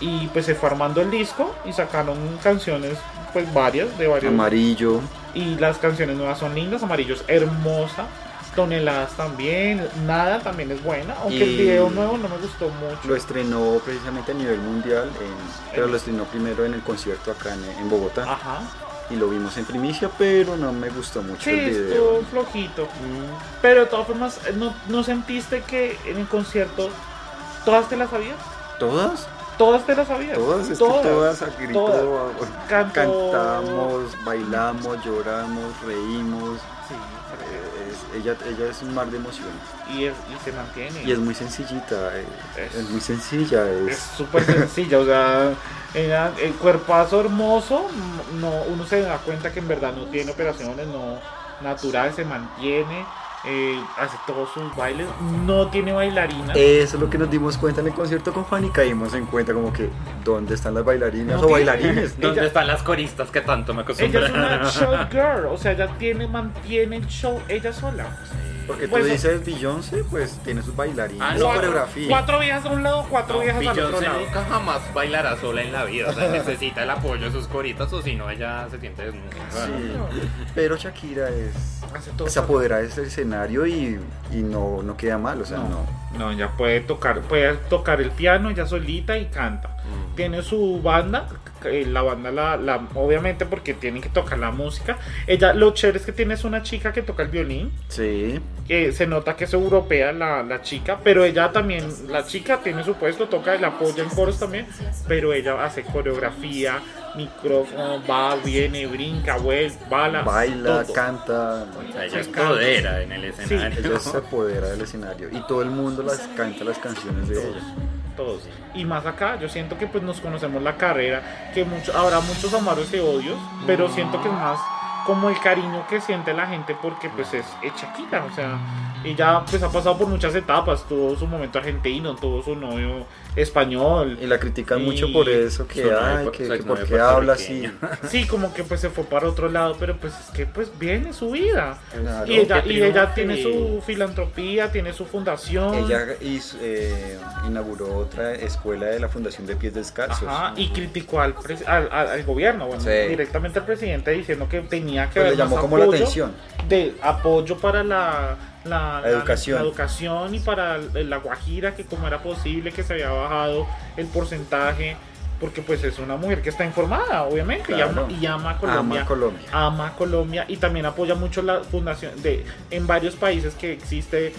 Y pues se fue armando el disco y sacaron canciones, pues varias, de varios. Amarillo. Y las canciones nuevas son lindas, Amarillo es hermosa, Toneladas también, Nada también es buena, aunque el video nuevo no me gustó mucho. Lo estrenó precisamente a nivel mundial, en- pero lo estrenó primero en el concierto acá en, en Bogotá. Ajá. Y lo vimos en primicia, pero no me gustó mucho Sí, el video. estuvo flojito. Pero de todas formas, ¿no, ¿no sentiste que en el concierto todas te las sabías? ¿Todas? Todas te las sabías. Todas, es que todas a grito todas. Cantamos, bailamos, lloramos, reímos. Sí, es- ella, ella es un mar de emociones. y, es- y se mantiene. Y es muy sencillita, eh, Es- es, muy sencilla. Es súper sencilla, o sea, ella- el cuerpazo hermoso, no, uno se da cuenta que en verdad no tiene operaciones, no natural, se mantiene, eh, hace todos sus bailes, no tiene bailarinas. Eso es lo que nos dimos cuenta en el concierto con Juan y caímos en cuenta como que ¿dónde están las bailarinas No o tiene- bailarines? ¿Dónde Ella- están las coristas que tanto me Ella es acostumbran? una showgirl, o sea, ella tiene, mantiene el show ella sola. Porque tú dices Beyoncé, pues tiene sus bailarinas, Ah, su no, coreografía. Cuatro viejas a un lado, cuatro No, viejas al otro Beyoncé lado. nunca jamás bailará sola en la vida, o sea, necesita el apoyo de sus coritas o si no ella se siente desnuda. Sí, pero Shakira es Hace todo se apodera de ese escenario y, y no, no queda mal, o sea, no. No, ella puede tocar, puede tocar el piano ella solita y canta. Mm. Tiene su banda, la banda la, la- obviamente porque tienen que tocar la música. Ella, lo chévere es que tienes una chica que toca el violín, Sí, que se nota que es europea la, la chica, pero ella también, la chica tiene su puesto, toca y la apoya en coros también, pero ella hace coreografía, micrófono, va, viene, brinca, vuelve, bala, baila, todo. canta, O sea, ella Sus es cantos. podera en el escenario. ella se apodera del escenario y todo el mundo las canta las canciones de ella. Todos. Y más acá, yo siento que pues nos conocemos la carrera, que mucho, habrá muchos amaros y odios, pero siento que es más como el cariño que siente la gente porque pues es, es Shakira, o sea, ella pues ha pasado por muchas etapas, tuvo su momento argentino, tuvo su novio español, Y la critican Y mucho por eso, que, su novio ay, pu- que, su que exnovio por qué habla así. sí, como que pues se fue para otro lado, pero pues es que pues viene su vida. Claro. Y ella, y tiene su filantropía, tiene su fundación. Ella hizo, eh, inauguró otra escuela de la Fundación de Pies Descalzos. Ajá, y criticó al, pres- al, al- al gobierno, bueno, Sí. directamente al presidente diciendo que tenía que Pues le haber más llamó como la atención. de apoyo para la, la, La educación. la educación y para la Guajira, que como era posible que se había bajado el porcentaje, porque pues es una mujer que está informada, obviamente, y, ama, y ama a Colombia. Ama a Colombia. ama Colombia y también apoya mucho la fundación de en varios países que existe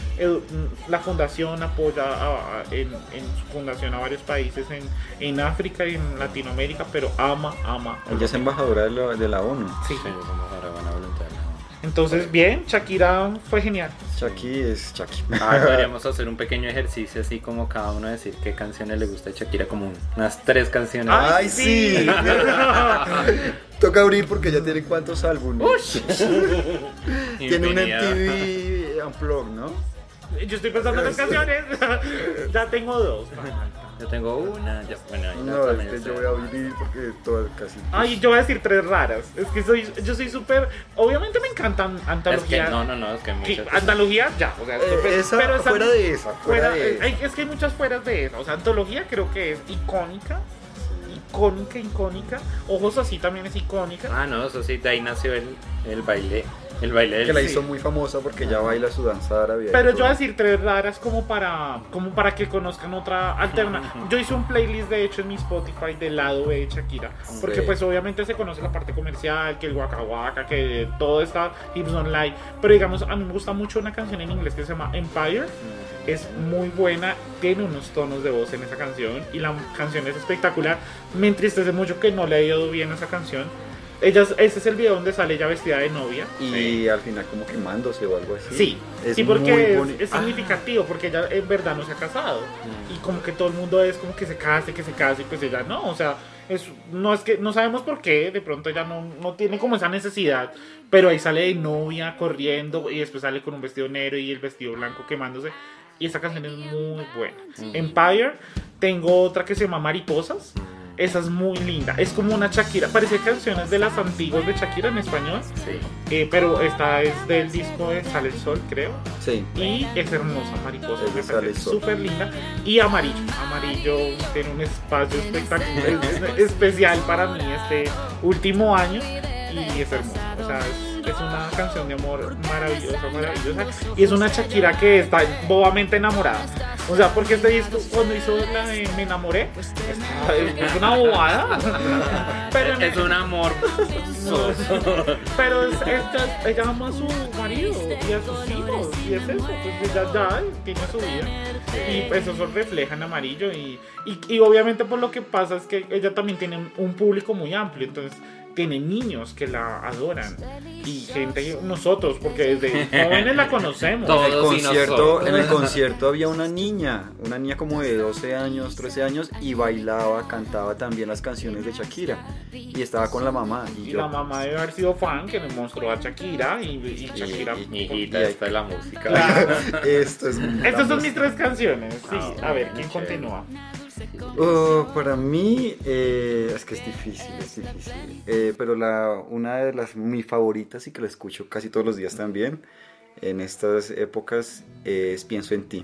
la fundación apoya a- a- en, en su fundación a varios países en, en África y en Latinoamérica pero ama ama Ella es embajadora de la, de la ONU. Sí. Sí, entonces bien Shakira fue genial Chucky es Chucky. Ah, podríamos hacer un pequeño ejercicio así como cada uno decir qué canciones le gusta a Shakira, como un- unas tres canciones. ¡Ay, sí! Toca abrir porque ya tiene cuántos álbumes. Tiene un. MTV Unplugged, ¿no? yo estoy pensando en las canciones ya tengo dos Yo tengo una, ya, bueno, ahí la No, otra es me que sé. yo voy a abrir porque todas casi. Ay, yo voy a decir tres raras. Es que soy, yo soy súper. Obviamente me encantan Es que antologías. no, no, no, es que que- muchas. antología, ya. O sea, Eh, súper- esa, pero esa- fuera de esa, fuera, Fuera- de esa. hay- es que hay muchas fueras de eso. O sea, antología creo que es icónica. Icónica, icónica. Ojos así también es icónica. Ah, no, eso sí, de ahí nació el, el baile. El baile del que la sí. hizo muy famosa porque ya baila su danza árabe. Pero yo voy a decir tres raras como para, como para que conozcan otra alternativa. Yo hice un playlist de hecho en mi Spotify del lado B de Shakira. Porque pues obviamente se conoce la parte comercial, que el Waka Waka, que todo está Hips Online. Pero digamos, a mí me gusta mucho una canción en inglés que se llama Empire. Es muy buena, tiene unos tonos de voz en esa canción y la canción es espectacular. Me entristece mucho que no le haya ido bien esa canción. Ella, ese es el video donde sale ella vestida de novia. Y al final como quemándose o algo así. Sí, Es sí, muy porque es, es Ah, significativo, porque ella en verdad no se ha casado. Mm. Y como que todo el mundo es como que se case, que se case, y pues ella no, o sea, es, no es que no sabemos por qué, de pronto ella no, no tiene como esa necesidad, pero ahí sale de novia corriendo y después sale con un vestido negro y el vestido blanco quemándose. Y esa canción es muy buena. Mm. Empire, tengo otra que se llama Mariposas. Esa es muy linda. Es como una Shakira. Parece canciones de las antiguas de Shakira en español. Sí. eh, pero esta es del disco de Sale el Sol, creo. Sí. Y es hermosa, mariposa. Es me súper linda. Y amarillo. Amarillo tiene un espacio espectacular, es- especial para mí este último año. Y es hermoso. O sea, es, es una canción de amor maravillosa, maravillosa. Y es una Shakira que está bobamente enamorada. O sea, porque este disco, cuando hizo la de Me enamoré, es una bobada. Pero Es un amor. pero es, ella, ella ama a su marido y a sus hijos y es eso, pues ella ya tiene su vida y pues eso refleja en amarillo y, y, y obviamente por lo que pasa es que ella también tiene un público muy amplio, entonces tiene niños que la adoran y gente, nosotros, porque desde jóvenes la conocemos. Todos En el, y concierto, nosotros. en el concierto había una niña, una niña como de 12 años, 13 años y bailaba, cantaba también las canciones de Shakira y estaba con la mamá y Y yo la mamá debe haber sido fan que le mostró a Shakira y, y Shakira. y- Mi hijita, esta es la música. Claro. esto es Estas son mis tres canciones. Sí, Ah, a ver, ¿quién chévere. continúa? Oh, para mí eh, es que es difícil, es difícil. Eh, pero la, una de las mis favoritas y que la escucho casi todos los días también en estas épocas es Pienso en ti.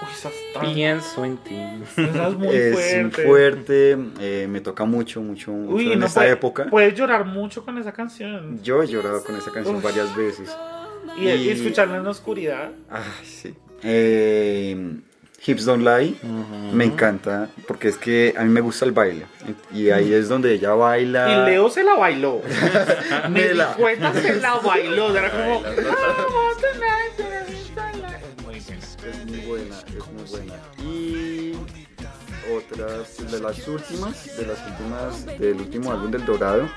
Uy, Pienso en ti. esa es muy es fuerte. fuerte, eh, me toca mucho, mucho, mucho Uy, en no esta puede- época. Puedes llorar mucho con esa canción. Yo he llorado con esa canción Uf. varias veces. Y, y Y- escucharla en la oscuridad. Ay, sí. Eh, Hips Don't Lie. Me encanta porque es que a mí me gusta el baile y ahí es donde ella baila. Y Leo se la bailó. Me la- di cuenta se la bailó. Era como. Buena. Es muy buena, es muy buena. Y otras de las últimas, de las últimas del último álbum del Dorado.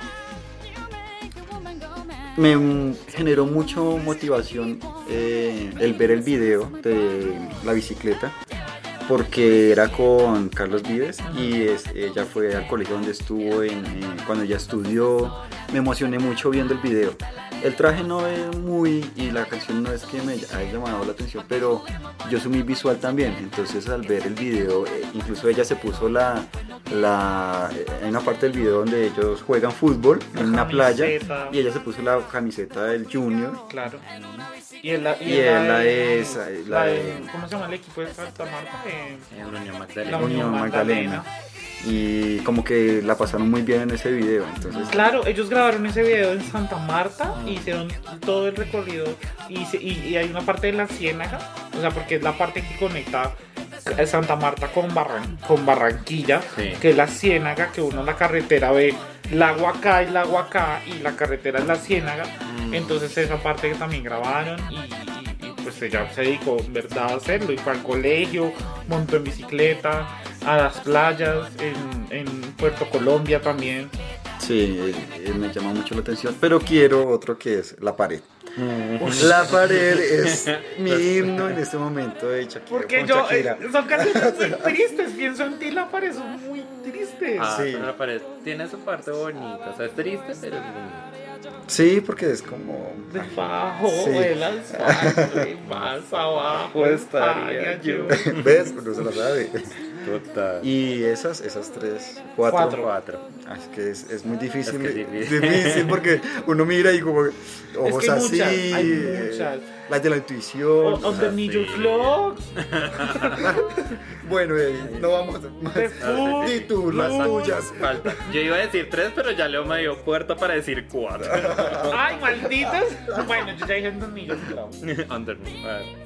Me generó mucho motivación eh, el ver el video de la bicicleta porque era con Carlos Vives y ella fue al colegio donde estuvo en, en- cuando ella estudió. Me emocioné mucho viendo el video. El traje no es muy y la canción no es que me haya llamado la atención, pero yo soy muy visual también. Entonces al ver el video, eh, incluso ella se puso la, la eh, hay una parte del video donde ellos juegan fútbol La en una playa y ella se puso la camiseta del Junior Claro. Y él la, Y él la es- la la de- ¿Cómo se llama el equipo de Santa Marta? Eh, Magdalena. Unión Magdalena. Magdalena. Y como que la pasaron muy bien en ese video. Entonces Claro, ellos grabaron ese video en Santa Marta y hicieron todo el recorrido y, se- y- y hay una parte de la ciénaga, o sea, porque es la parte que conecta Santa Marta con, Barran- con Barranquilla, Sí. que es la ciénaga, que uno en la carretera ve lago acá y lago acá y la carretera es la ciénaga, Mm. entonces esa parte que también grabaron y, y- y, pues ella se dedicó en verdad a hacerlo y fue al colegio, montó en bicicleta, a las playas, en, en Puerto Colombia también. sí, eh, me llama mucho la atención. Pero quiero otro que es La Pared. Mm. La Pared es mi himno en este momento de Shakira. Porque con yo, Shakira. eh, son canciones muy tristes, pienso en ti, la pared son muy tristes. Ah, Sí. la pared tiene su parte bonita. O sea, es triste, pero es linda. Sí, porque es como... Debajo Sí. del asfalto y más abajo estaría estaría yo. ¿Ves? No se la sabe. Total. Y esas, esas tres, cuatro. Cuatro. Cuatro. Ah, es que es, es muy difícil. Es que es difícil. difícil porque uno mira y como ojos que hay así. muchas, hay eh, muchas. Las de la intuición. O- sí. clothes, Bueno, eh, no vamos a más. Di tú, las tuyas. Falta. Yo iba a decir tres, pero ya Leo me dio puerta para decir cuatro. Ay, malditas. Bueno, yo ya dije Underneath your clothes. Underneath.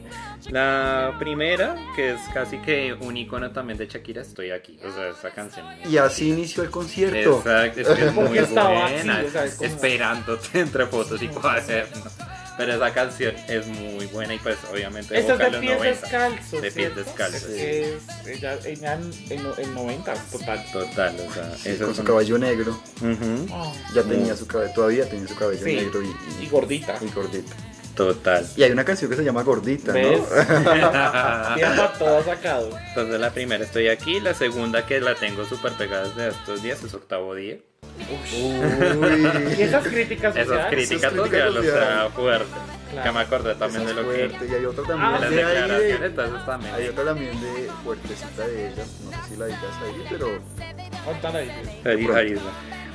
La primera, que es casi que un icono también de Shakira, estoy aquí. O sea, esa canción. Y así inició el concierto. Exacto, es que es muy buena. así, o sea, es como- Esperándote entre fotos y cuadernos. Pero esa canción es muy buena y pues obviamente Esta es evoca de los pies 90. descalzos. De pies ¿cierto? descalzos. Es, ella, ella en, en, en 90, total. Total, o sea, Sí, con su cabello negro. Oh, Ya tenía su cabello, todavía tenía su cabello Sí, negro y, y gordita. y gordita. Total. Y hay una canción que se llama Gordita, ¿Ves? Entonces Tiempo todo sacado. la primera estoy aquí, la segunda que la tengo súper pegada desde estos días es octavo día. Y ¿no? esas críticas Esas sociales. críticas críticas sociales, o sea, fuerte. Claro. Que me acordé también Esa de lo que... fuerte. Y hay otra Ah, también Las de ahí declaraciones, de- entonces también. Hay otra también de fuertecita de ella. No sé si la digas ahí, pero Cuéntala ahí.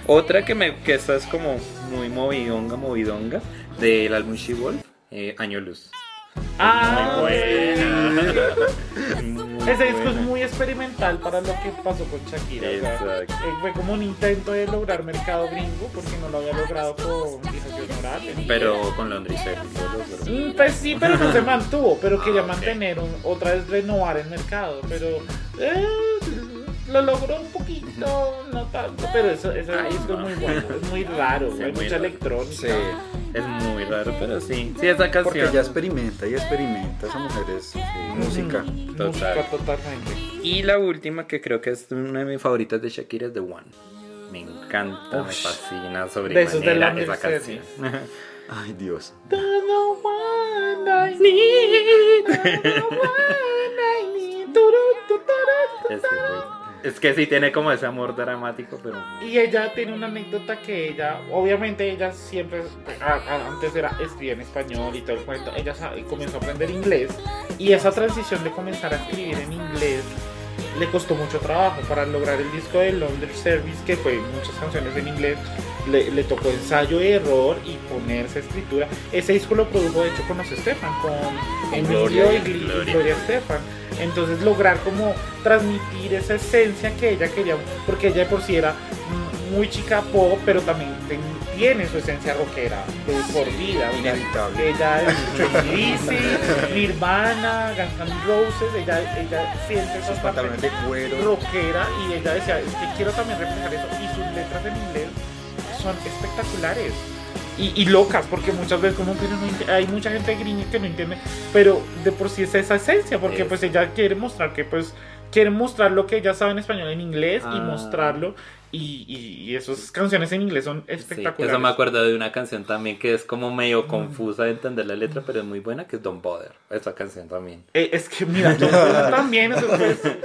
Otra que me que esta es como muy movidonga, movidonga del álbum She Wolf, eh, Año Luz. Ah, Muy sí. buena. Muy Ese disco es muy experimental para lo que pasó con Shakira. o sea, Exacto. eh, fue como un intento de lograr mercado gringo porque no lo había logrado con Hijas Honorable. Pero con Londres logró. Mm, Pues sí, pero no se mantuvo, pero quería Ah, ok. mantener un- otra vez renovar el mercado, pero eh, lo logró un poquito, no tanto, pero eso, ese Ay, disco no. es muy bueno, es muy raro, Sí, hay muy mucha raro. electrónica. sí. Es muy raro, pero sí. Sí, esa canción. Porque ella experimenta y experimenta. Esa mujer es eh, música. Mm, Total. Música totalmente. Y la última que creo que es una de mis favoritas de Shakira es The One. Me encanta, me fascina De esos de la sobremanera esa canción. Ay, Dios. The one I need, the one es que sí tiene como ese amor dramático, pero... Y ella tiene una anécdota que ella, obviamente ella siempre, antes era escribía en español y todo el cuento, ella comenzó a aprender inglés y esa transición de comenzar a escribir en inglés le costó mucho trabajo para lograr el disco de London Service, que fue muchas canciones en inglés, le, le tocó ensayo y error y ponerse escritura. Ese disco lo produjo de hecho con los Stefan, con Emilio Gloria, y Gloria. Gloria Estefan. Entonces lograr como transmitir esa esencia que ella quería, porque ella de por sí era muy chica pop, pero también tiene su esencia rockera de por vida. Inevitable. Ella es Nirvana, Guns N' Roses, ella, ella siente esas pantalones de cuero. rockera y ella decía, es que quiero también reflejar eso y sus letras en inglés son espectaculares y, y locas porque muchas veces como pero no hay mucha gente gringa que no entiende pero de por sí es esa esencia porque Es. pues ella quiere mostrar que pues quiere mostrar lo que ella sabe en español en inglés y Ah. mostrarlo y, y, y esas canciones en inglés son Sí, espectaculares eso me acuerdo de una canción también que es como medio confusa de entender la letra, pero es muy buena, que es Don't Bother. Esa canción también. Eh, es que mira yo también eso,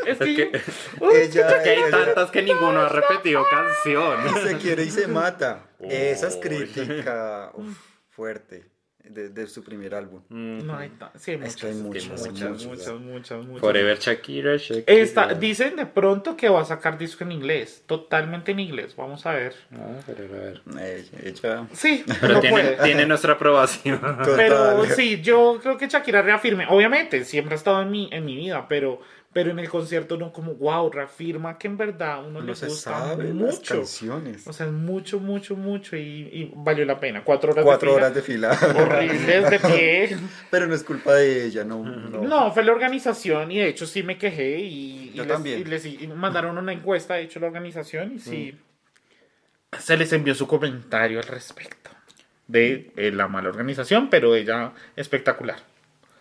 es que, que- Uy, Ella, Que hay ella tantas que ninguno ha repetido canción. se quiere y se mata. Esa es crítica uf, fuerte de, de su primer álbum. Mm. no hay sí hay Es que hay muchas, muchas, muchas, muchas. muchas. Forever Shakira, Shakira. Esta, dicen de pronto que va a sacar disco en inglés, totalmente en inglés, vamos a ver. Ah, pero a ver. Ella, ella- Sí, Pero no tiene, puede. tiene nuestra aprobación. Pero sí, yo creo que Shakira reafirme, obviamente, siempre ha estado en mi, en mi vida, pero, pero en el concierto no como, wow, reafirma que en verdad uno no le se gusta sabe las mucho. canciones. O sea, es mucho, mucho, mucho y, y valió la pena. Cuatro horas Cuatro de fila. horas de fila. Horribles de pie. Pero no es culpa de ella, no. No. No, fue la organización y de hecho sí me quejé y, y Yo les, también. y les- y mandaron una encuesta, de hecho la organización y sí se les envió su comentario al respecto de eh, la mala organización, pero ella espectacular.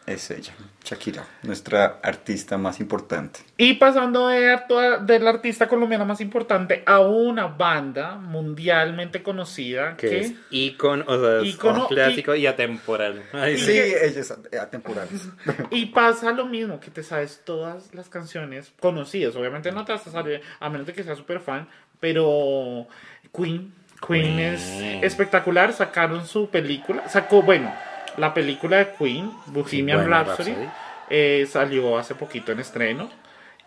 Es ella, Shakira, nuestra artista más importante. Y pasando de, la artista colombiana más importante a una banda mundialmente conocida Que que es ícono, o sea, es Ícono clásico y, atemporal. Ay, Y Sí, que- ella es atemporal. Y pasa lo mismo, que te sabes todas las canciones conocidas. Obviamente no te vas a saber, a menos de que seas súper fan, pero Queen, Queen Queen. es espectacular. Sacaron su película, sacó, bueno, la película de Queen, Bohemian Rhapsody, Rhapsody. eh, salió hace poquito en estreno.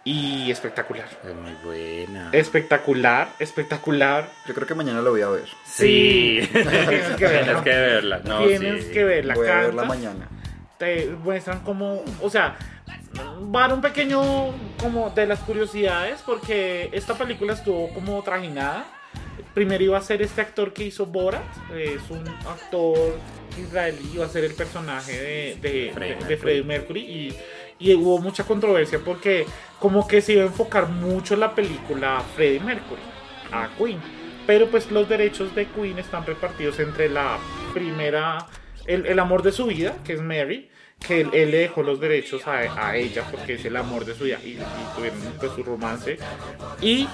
Y espectacular. Es muy buena. Espectacular, espectacular. Yo creo que mañana lo voy a ver. Sí, Tienes que verla. Tienes que verla. No, Tienes sí. que verla. voy a verla mañana. te muestran como, o sea, va a dar un pequeño como de las curiosidades porque esta película estuvo como trajinada. Primero iba a ser este actor que hizo Borat, es un actor israelí, iba a ser el personaje de, de, Freddie de- de Freddie Mercury y, y hubo mucha controversia porque como que se iba a enfocar mucho la película a Freddie Mercury, a Queen. Pero pues los derechos de Queen están repartidos entre la primera, el, el amor de su vida, que es Mary, que él, él le dejó los derechos a, a ella porque es el amor de su vida y, y tuvieron pues, su romance, y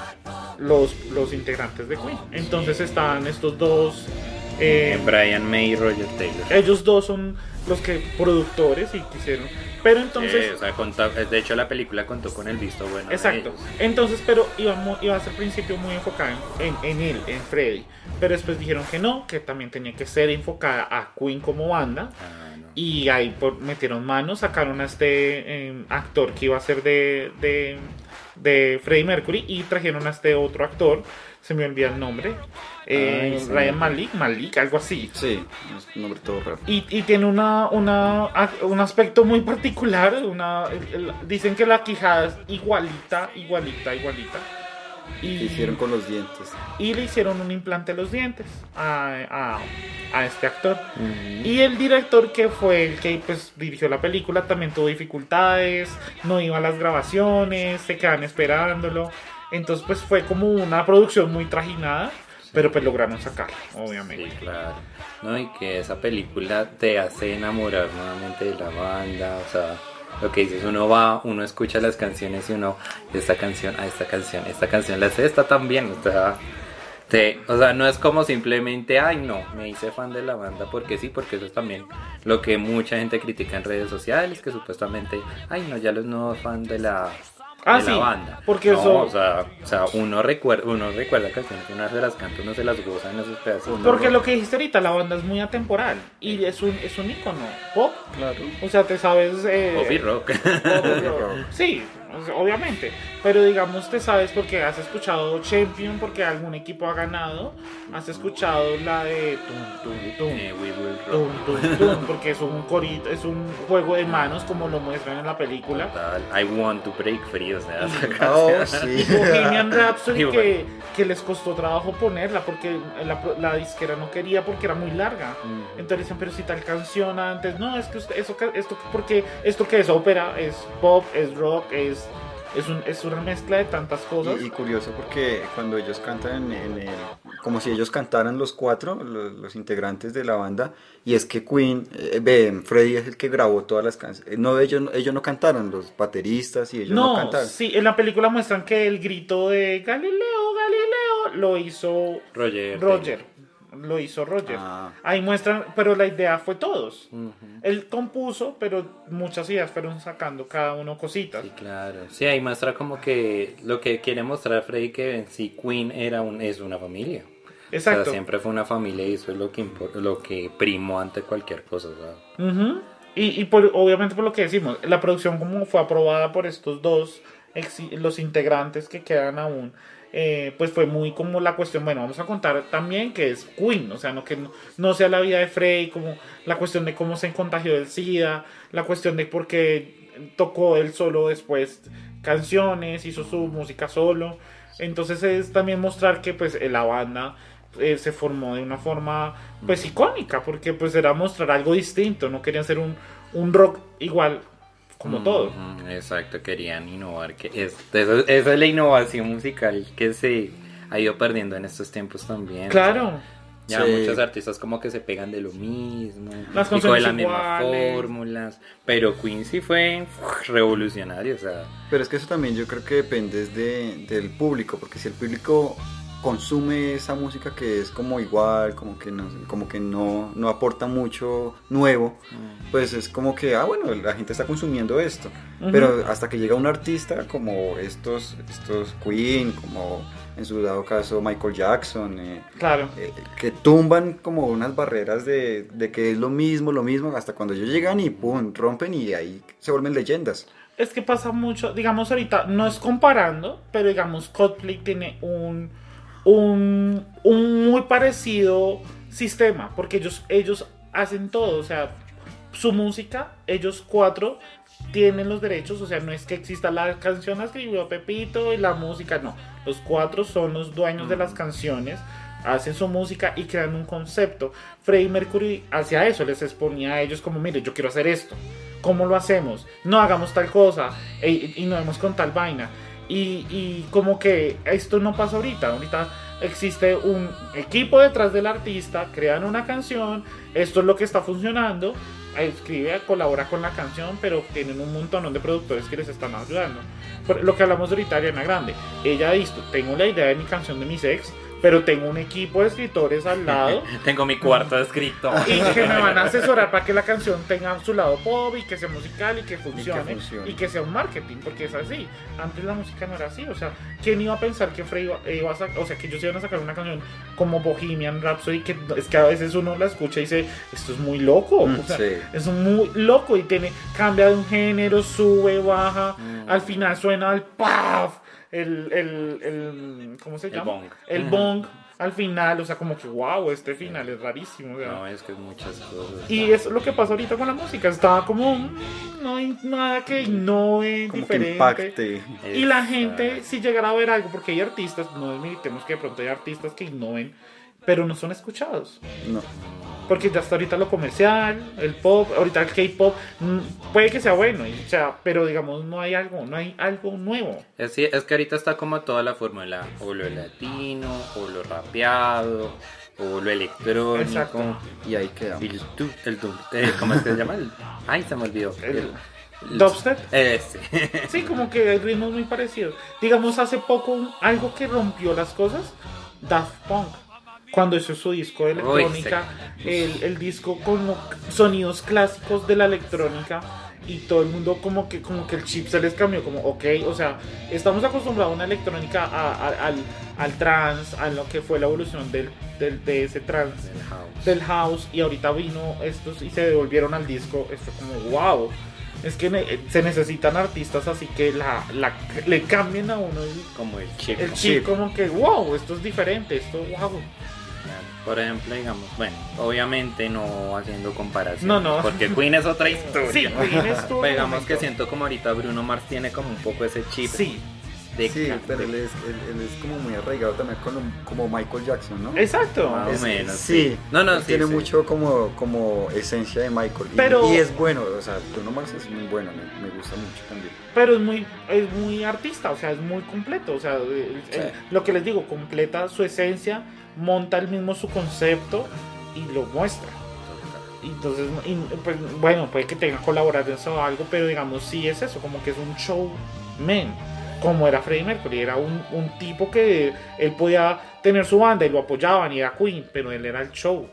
los, los integrantes de Queen. Entonces estaban estos dos... eh, Eh, Brian May y Roger Taylor. ellos dos son los que productores y quisieron. Pero entonces... Eh, o sea, contó- de hecho la película contó con el visto bueno. de Exacto. ellos. Entonces, pero iba, mu- iba a ser principio muy enfocada en, en, en él, en Freddy. Pero después dijeron que no, que también tenía que ser enfocada a Queen como banda. Ah. Y ahí por- metieron manos, sacaron a este eh, actor que iba a ser de, de, de Freddie Mercury y trajeron a este otro actor, se me olvida el nombre, eh, Ay, sí. Ryan Malik, Malik, algo así. Sí, es un nombre todo raro. Y, y tiene una, una, un aspecto muy particular. Una, dicen que la quijada es igualita, igualita, igualita. Y, ¿Qué hicieron con los dientes? y le hicieron un implante en los dientes a, a- a este actor. Y el director que fue el que pues, dirigió la película también tuvo dificultades, no iba a las grabaciones, se quedan esperándolo. Entonces pues fue como una producción muy trajinada, pero pues lograron sacarla, obviamente. Sí, claro. No, y que esa película te hace enamorar nuevamente de la banda, o sea, lo que dices, uno va, uno escucha las canciones y uno, esta canción, a esta canción, esta canción la sé, esta también, o sea, Sí, o sea, no es como simplemente, ay, no, me hice fan de la banda porque sí, porque eso es también lo que mucha gente critica en redes sociales, que supuestamente, ay, no, ya los nuevos fans de la, Ah, de la sí, banda. porque No, eso- O sea, o sea, uno recuerda, uno recuerda canciones, uno se las canta, uno se las goza en esos pedazos. Porque lo que dijiste ahorita, la banda es muy atemporal y es un, es un icono pop. Claro. O sea, te sabes. Eh, Pop y rock. pop y rock. Sí, obviamente. Pero digamos, te sabes porque has escuchado Champion, porque algún equipo ha ganado. Has escuchado la de Tum, tum, tum. Eh, We Will Tum, tum, tum, porque es un corito, es un juego de manos como lo muestran en la película. Total, I want to break free, o sea, Oh. Y sí. Bohemian Rhapsody que, que les costó trabajo ponerla porque la, la disquera no quería porque era muy larga. Mm. Entonces dicen, pero si tal canción antes, no, es que usted, eso, esto, porque esto que es ópera, es pop, es rock, es, es, un, es una mezcla de tantas cosas. Y, y curioso porque cuando ellos cantan en el, como si ellos cantaran los cuatro, los, los integrantes de la banda, y es que Queen, eh, ve, Freddy es el que grabó todas las canciones. No, ellos, ellos no cantaron, los bateristas y ellos no, no, cantaron. sí, en la película muestran que el grito de Galileo, Galileo, lo hizo Roger. Roger. Lo hizo Roger. Ah. Ahí muestran, pero la idea fue todos. Él compuso, pero muchas ideas fueron sacando cada uno cositas. Sí, claro. Sí, ahí muestra como que lo que quiere mostrar Freddy que en sí Queen era un, es una familia. O Exacto. sea, siempre fue una familia y eso es lo que lo que primó ante cualquier cosa. o. Ujú. Y, y por, obviamente por lo que decimos, la producción como fue aprobada por estos dos, ex- los integrantes que quedan aún, eh, pues fue muy como la cuestión, bueno, vamos a contar también que es Queen, o sea, no que no, sea la vida de Frey, como la cuestión de cómo se contagió del SIDA, la cuestión de por qué tocó él solo después canciones, hizo su música solo, entonces es también mostrar que pues la banda eh, se formó de una forma pues icónica porque pues era mostrar algo distinto no querían ser un, un rock igual como todo Exacto, querían innovar. Que es, eso- esa es la innovación musical que se ha ido perdiendo en estos tiempos también. claro Ya Sí. muchos artistas como que se pegan de lo mismo, Las y con canciones las mismas iguales. fórmulas, pero Queen sí fue revolucionario, o sea, Pero es que eso también yo creo que depende de, del público, porque si el público consume esa música que es como igual, como que no, como que no, no aporta mucho nuevo, pues es como que, ah, bueno, la gente está consumiendo esto. Ujú. Pero hasta que llega un artista como estos, estos Queen, como en su dado caso Michael Jackson, eh, claro eh, que tumban como unas barreras de, de que es lo mismo, lo mismo, hasta cuando ellos llegan y pum, rompen y ahí se vuelven leyendas. es que pasa mucho digamos ahorita no es comparando pero digamos Coldplay tiene un un, un muy parecido sistema porque ellos ellos hacen todo o sea su música ellos cuatro tienen los derechos o sea no es que exista la canción la escribió Pepito y la música no los cuatro son los dueños de las canciones hacen su música y crean un concepto. Freddie Mercury hacía eso, les exponía a ellos como, mire, yo quiero hacer esto. ¿Cómo lo hacemos? No hagamos tal cosa e- y no vemos con tal vaina. Y, y como que esto no pasa ahorita. Ahorita existe un equipo detrás del artista, crean una canción, esto es lo que está funcionando, escribe, colabora con la canción, pero tienen un montón de productores que les están ayudando. Por lo que hablamos ahorita de Ariana Grande, ella visto, tengo la idea de mi canción de mis ex, pero tengo un equipo de escritores al lado tengo mi cuarto escrito. y que me van a asesorar para que la canción tenga su lado pop y que sea musical y que funcione y que, funcione. sea un marketing, porque es así. Antes la música no era así, o sea, ¿quién iba a pensar que Frey iba, iba a sacar, o sea, que ellos iban a sacar una canción como Bohemian Rhapsody, que es que a veces uno la escucha y dice, esto es muy loco, Mm, o sea, sí. es muy loco y tiene, cambia de un género, sube, baja, Mm. al final suena el paf, el, el, el, ¿cómo se El llama? bong. El bong. Al final, o sea, como que wow, este final es rarísimo. o sea. No, es que es muchas cosas. Y es lo que pasa ahorita con la música. Estaba como. mm, No hay nada que innove, Como que impacte. Y la gente, si llegara a ver algo, porque hay artistas, no desmilitemos que de pronto hay artistas que innoven, pero no son escuchados. No. Porque ya está ahorita lo comercial, el pop, ahorita el K-pop, mm, puede que sea bueno, y, o sea, pero digamos, no hay algo, no hay algo nuevo. Es, es que ahorita está como toda la fórmula, o lo latino, o lo rapeado, o lo electrónico. Exacto. Y ahí quedamos. Y el, el tu- eh, ¿Cómo es que se llama? El- ay, se me olvidó. El- el- ¿Dubstep? Ese. Sí, como que hay ritmos muy parecidos. Digamos, hace poco algo que rompió las cosas Daft Punk. Cuando hizo su disco de electrónica, el, el disco con sonidos clásicos de la electrónica y todo el mundo como que como que el chip se les cambió como ok o sea estamos acostumbrados a una electrónica al, al trance a lo que fue la evolución del, del de ese trance del house. y ahorita vino estos y se devolvieron al disco esto como wow es que se necesitan artistas así que la, la le cambien a uno el, como el chip el chip como que wow esto es diferente esto wow por ejemplo, digamos, bueno, obviamente no haciendo comparación. No, no. Porque Queen es otra historia. Sí, Queen es todo digamos que siento como ahorita Bruno Mars tiene como un poco ese chip. Sí. sí, pero él es, él, es, como muy arraigado también con como Michael Jackson, ¿no? Exacto. Más o menos. Sí. No, no, tiene mucho como, como esencia de Michael. Pero, y, es bueno, o sea, Bruno Mars es muy bueno, me, me, gusta mucho también. Pero es muy, es muy artista, o sea, es muy completo. O sea, lo que les digo, completa su esencia monta el mismo su concepto y lo muestra. Entonces, pues, bueno, puede que tenga colaboraciones o algo, pero digamos, sí es eso, como que es un showman, como era Freddie Mercury, era un, un tipo que él podía tener su banda y lo apoyaban y era Queen, pero él era el show.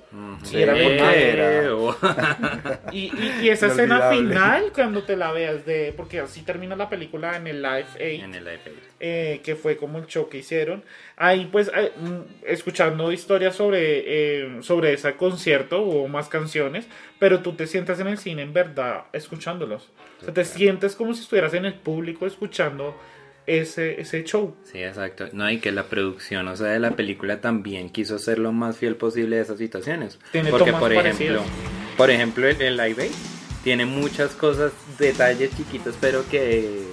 y era y, y, esa escena final, cuando te la veas, de porque así termina la película en el Live 8, en el Live eh, que fue como el show que hicieron. Ahí pues eh, mm, escuchando historias sobre, eh, sobre ese concierto, hubo más canciones, pero tú te sientas en el cine en verdad escuchándolos. O sea, te sientes como si estuvieras en el público escuchando ese, ese show. Sí, exacto. No, hay que la producción, o sea, de la película también quiso ser lo más fiel posible de esas situaciones. Tiene Porque, por ejemplo, por ejemplo, el, el Live Aid tiene muchas cosas, detalles chiquitos, pero que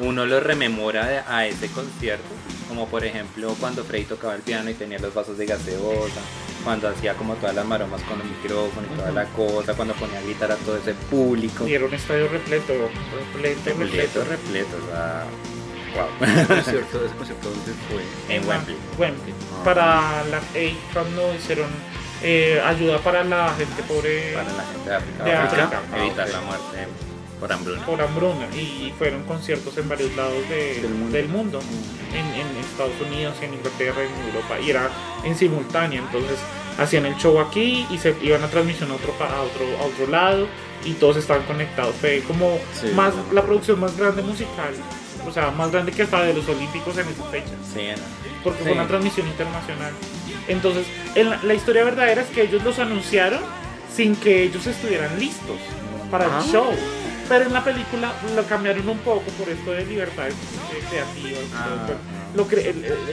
uno lo rememora a ese concierto. Como por ejemplo cuando Freddy tocaba el piano y tenía los vasos de gaseosa, cuando hacía como todas las maromas con el micrófono y toda la cosa, cuando ponía a gritar a todo ese público. Y era un estadio repleto, repleto, repleto, repleto, o sea, Wow. ¿Ese concierto, ese concierto dónde fue? En Wembley. Wembley. Ah. Para la EI cuando hicieron eh, ayuda para la gente pobre. Para la gente de África. De África. Ah, evitar la muerte por hambruna. Por hambruna. Y fueron conciertos en varios lados de, del mundo. Del mundo. En, en, Estados Unidos, en Inglaterra, en Europa. Y era en simultánea. Entonces hacían el show aquí y se iban a transmisión a otro, a otro, a otro lado. Y todos estaban conectados. Fue como más la producción más grande musical o sea, más grande que hasta de los Olímpicos en esa fecha. Sí, Porque fue una transmisión internacional. Entonces, la historia verdadera es que ellos los anunciaron sin que ellos estuvieran listos para el show. Pero en la película lo cambiaron un poco por esto de libertades creativas. Ah. Lo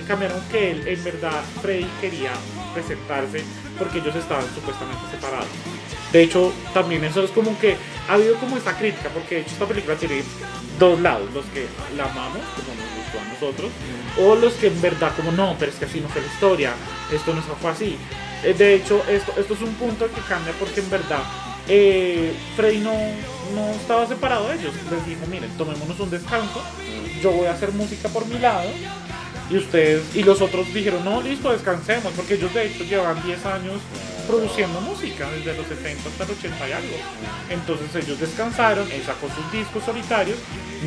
cambiaron que él, en verdad Freddy quería presentarse porque ellos estaban supuestamente separados. De hecho, también eso es como que ha habido como esta crítica, porque de hecho esta película tiene dos lados, los que la amamos, como nos gustó a nosotros, o los que en verdad como no, pero es que así no fue la historia, esto no fue así. Eh, de hecho, esto, esto es un punto que cambia porque en verdad eh, Freddy no, no estaba separado de ellos. Les dijo, miren, tomémonos un descanso, yo voy a hacer música por mi lado y ustedes, y los otros dijeron, no, listo, descansemos, porque ellos de hecho llevan 10 años produciendo música, desde los 70 hasta el 80 y algo. Entonces ellos descansaron, él sacó sus discos solitarios,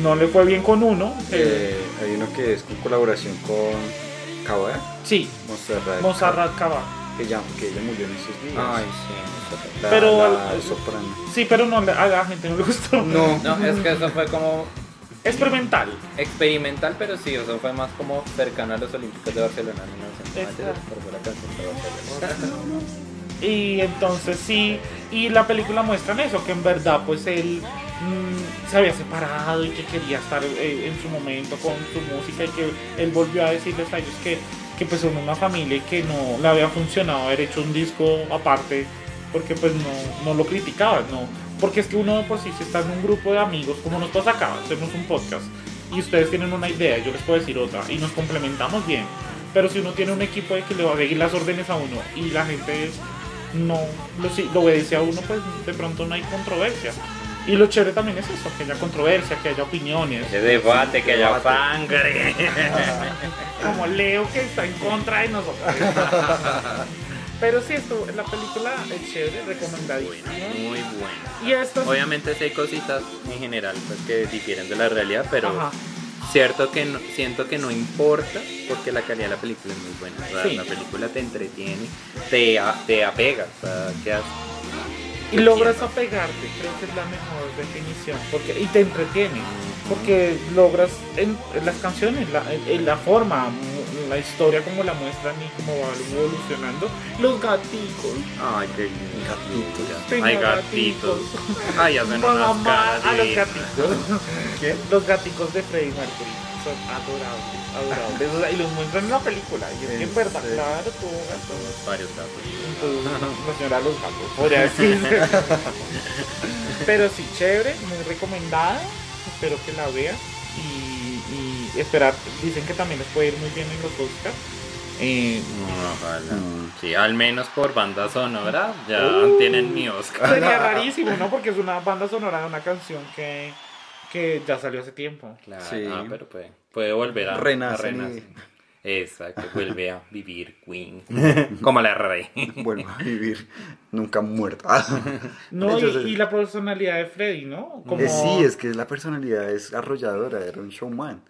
no le fue bien con uno. Eh, hay uno que es con colaboración con Cabá. Sí, Monserrat Cabá. Que, ya, que ella murió en esos días. Ay, sí, pero la soprano. Sí, pero no, a la gente no le gustó. No, no, es que eso fue como Experimental. Experimental, pero sí, o sea, fue más como cercano a los Olímpicos de Barcelona en Y entonces sí, y la película muestra eso, que en verdad pues él mm, se había separado y que quería estar eh, en su momento con su música y que él volvió a decirles a ellos que, que pues son una familia y que no le había funcionado haber hecho un disco aparte porque pues no, no lo criticaban, no, porque es que uno, pues si está en un grupo de amigos, como nosotros acá, hacemos un podcast, y ustedes tienen una idea, yo les puedo decir otra, y nos complementamos bien. Pero si uno tiene un equipo de que le va a seguir las órdenes a uno y la gente no lo, lo obedece a uno, pues de pronto no hay controversia. Y lo chévere también es eso, que haya controversia, que haya opiniones. Que debate, que haya sangre. Como Leo que está en contra de nosotros. Pero sí, esto, la película es chévere, recomendadísima. Muy buena. Y esto Obviamente sí hay cositas en general pues, que difieren de la realidad, pero Cierto que no, siento que no importa porque la calidad de la película es muy buena. O sea, Sí. La película te entretiene, te, te apega. O sea, quedas- Y logras apegarte, creo que es la mejor definición. Porque, y te entretiene. Porque logras en, en las canciones, la, en, en la forma, la historia como la muestran y cómo va evolucionando. Los gaticos. Ay, qué lindo. Gatitos. Tengo Ay, gatitos. Ay, hacen unas caras a los gaticos. ¿Qué? Los gaticos de Freddie Mercury. Son adorables, adorables. O sea, y los muestran en la película. Y es que en ¿En verdad, serio? claro, tuvo gatos. Varios gatos. Entonces, la señora los gatos, podría decirse. Pero sí, chévere, muy recomendada. Espero que la vean. Y, y esperar, dicen que también les puede ir muy bien en los Oscars. Eh, Ojalá. Sí, al menos por banda sonora ya Uh. tienen mi Oscar. sería rarísimo, ¿no? Porque es una banda sonora de una canción que, que ya salió hace tiempo. Claro, Sí. ah, pero puede, puede volver a, a Renacen y- renacer. Exacto, vuelve a vivir Queen. Como la rey. Vuelvo a vivir nunca muerta. No, y, Entonces- y la personalidad de Freddy, ¿no? Como, Eh, sí, es que la personalidad es arrolladora, era un showman.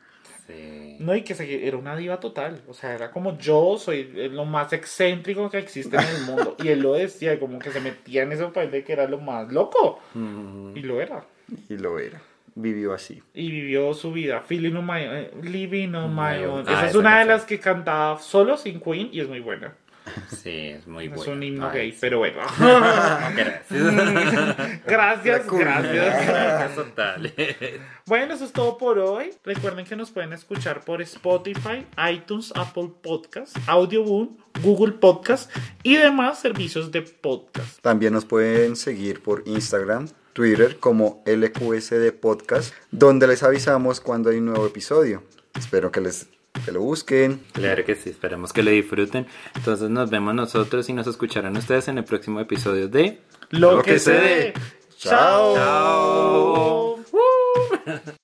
Sí. No, y que se- era una diva total. O sea, era como yo soy eh, lo más excéntrico que existe en el mundo. y él lo decía, como que se metía en ese papel de que era lo más loco. Mm, Y lo era. Y lo era. Vivió así. Y vivió su vida. Feeling on my eh, Living on my own. own. Esa Ah, es una de canción. las que cantaba solo sin Queen y es muy buena. Sí, es muy es bueno. un himno Ay, gay, pero bueno. Gracias. gracias, gracias. Gracias, total. Bueno, eso es todo por hoy. Recuerden que nos pueden escuchar por Spotify, iTunes, Apple Podcast, Audioboom, Google Podcast y demás servicios de podcast. También nos pueden seguir por Instagram, Twitter como LQSD Podcast, donde les avisamos cuando hay un nuevo episodio. Espero que les que lo busquen. Claro que sí, esperemos que lo disfruten. Entonces nos vemos nosotros y nos escucharán ustedes en el próximo episodio de Lo, Lo que, que se dé. Chao. Chao.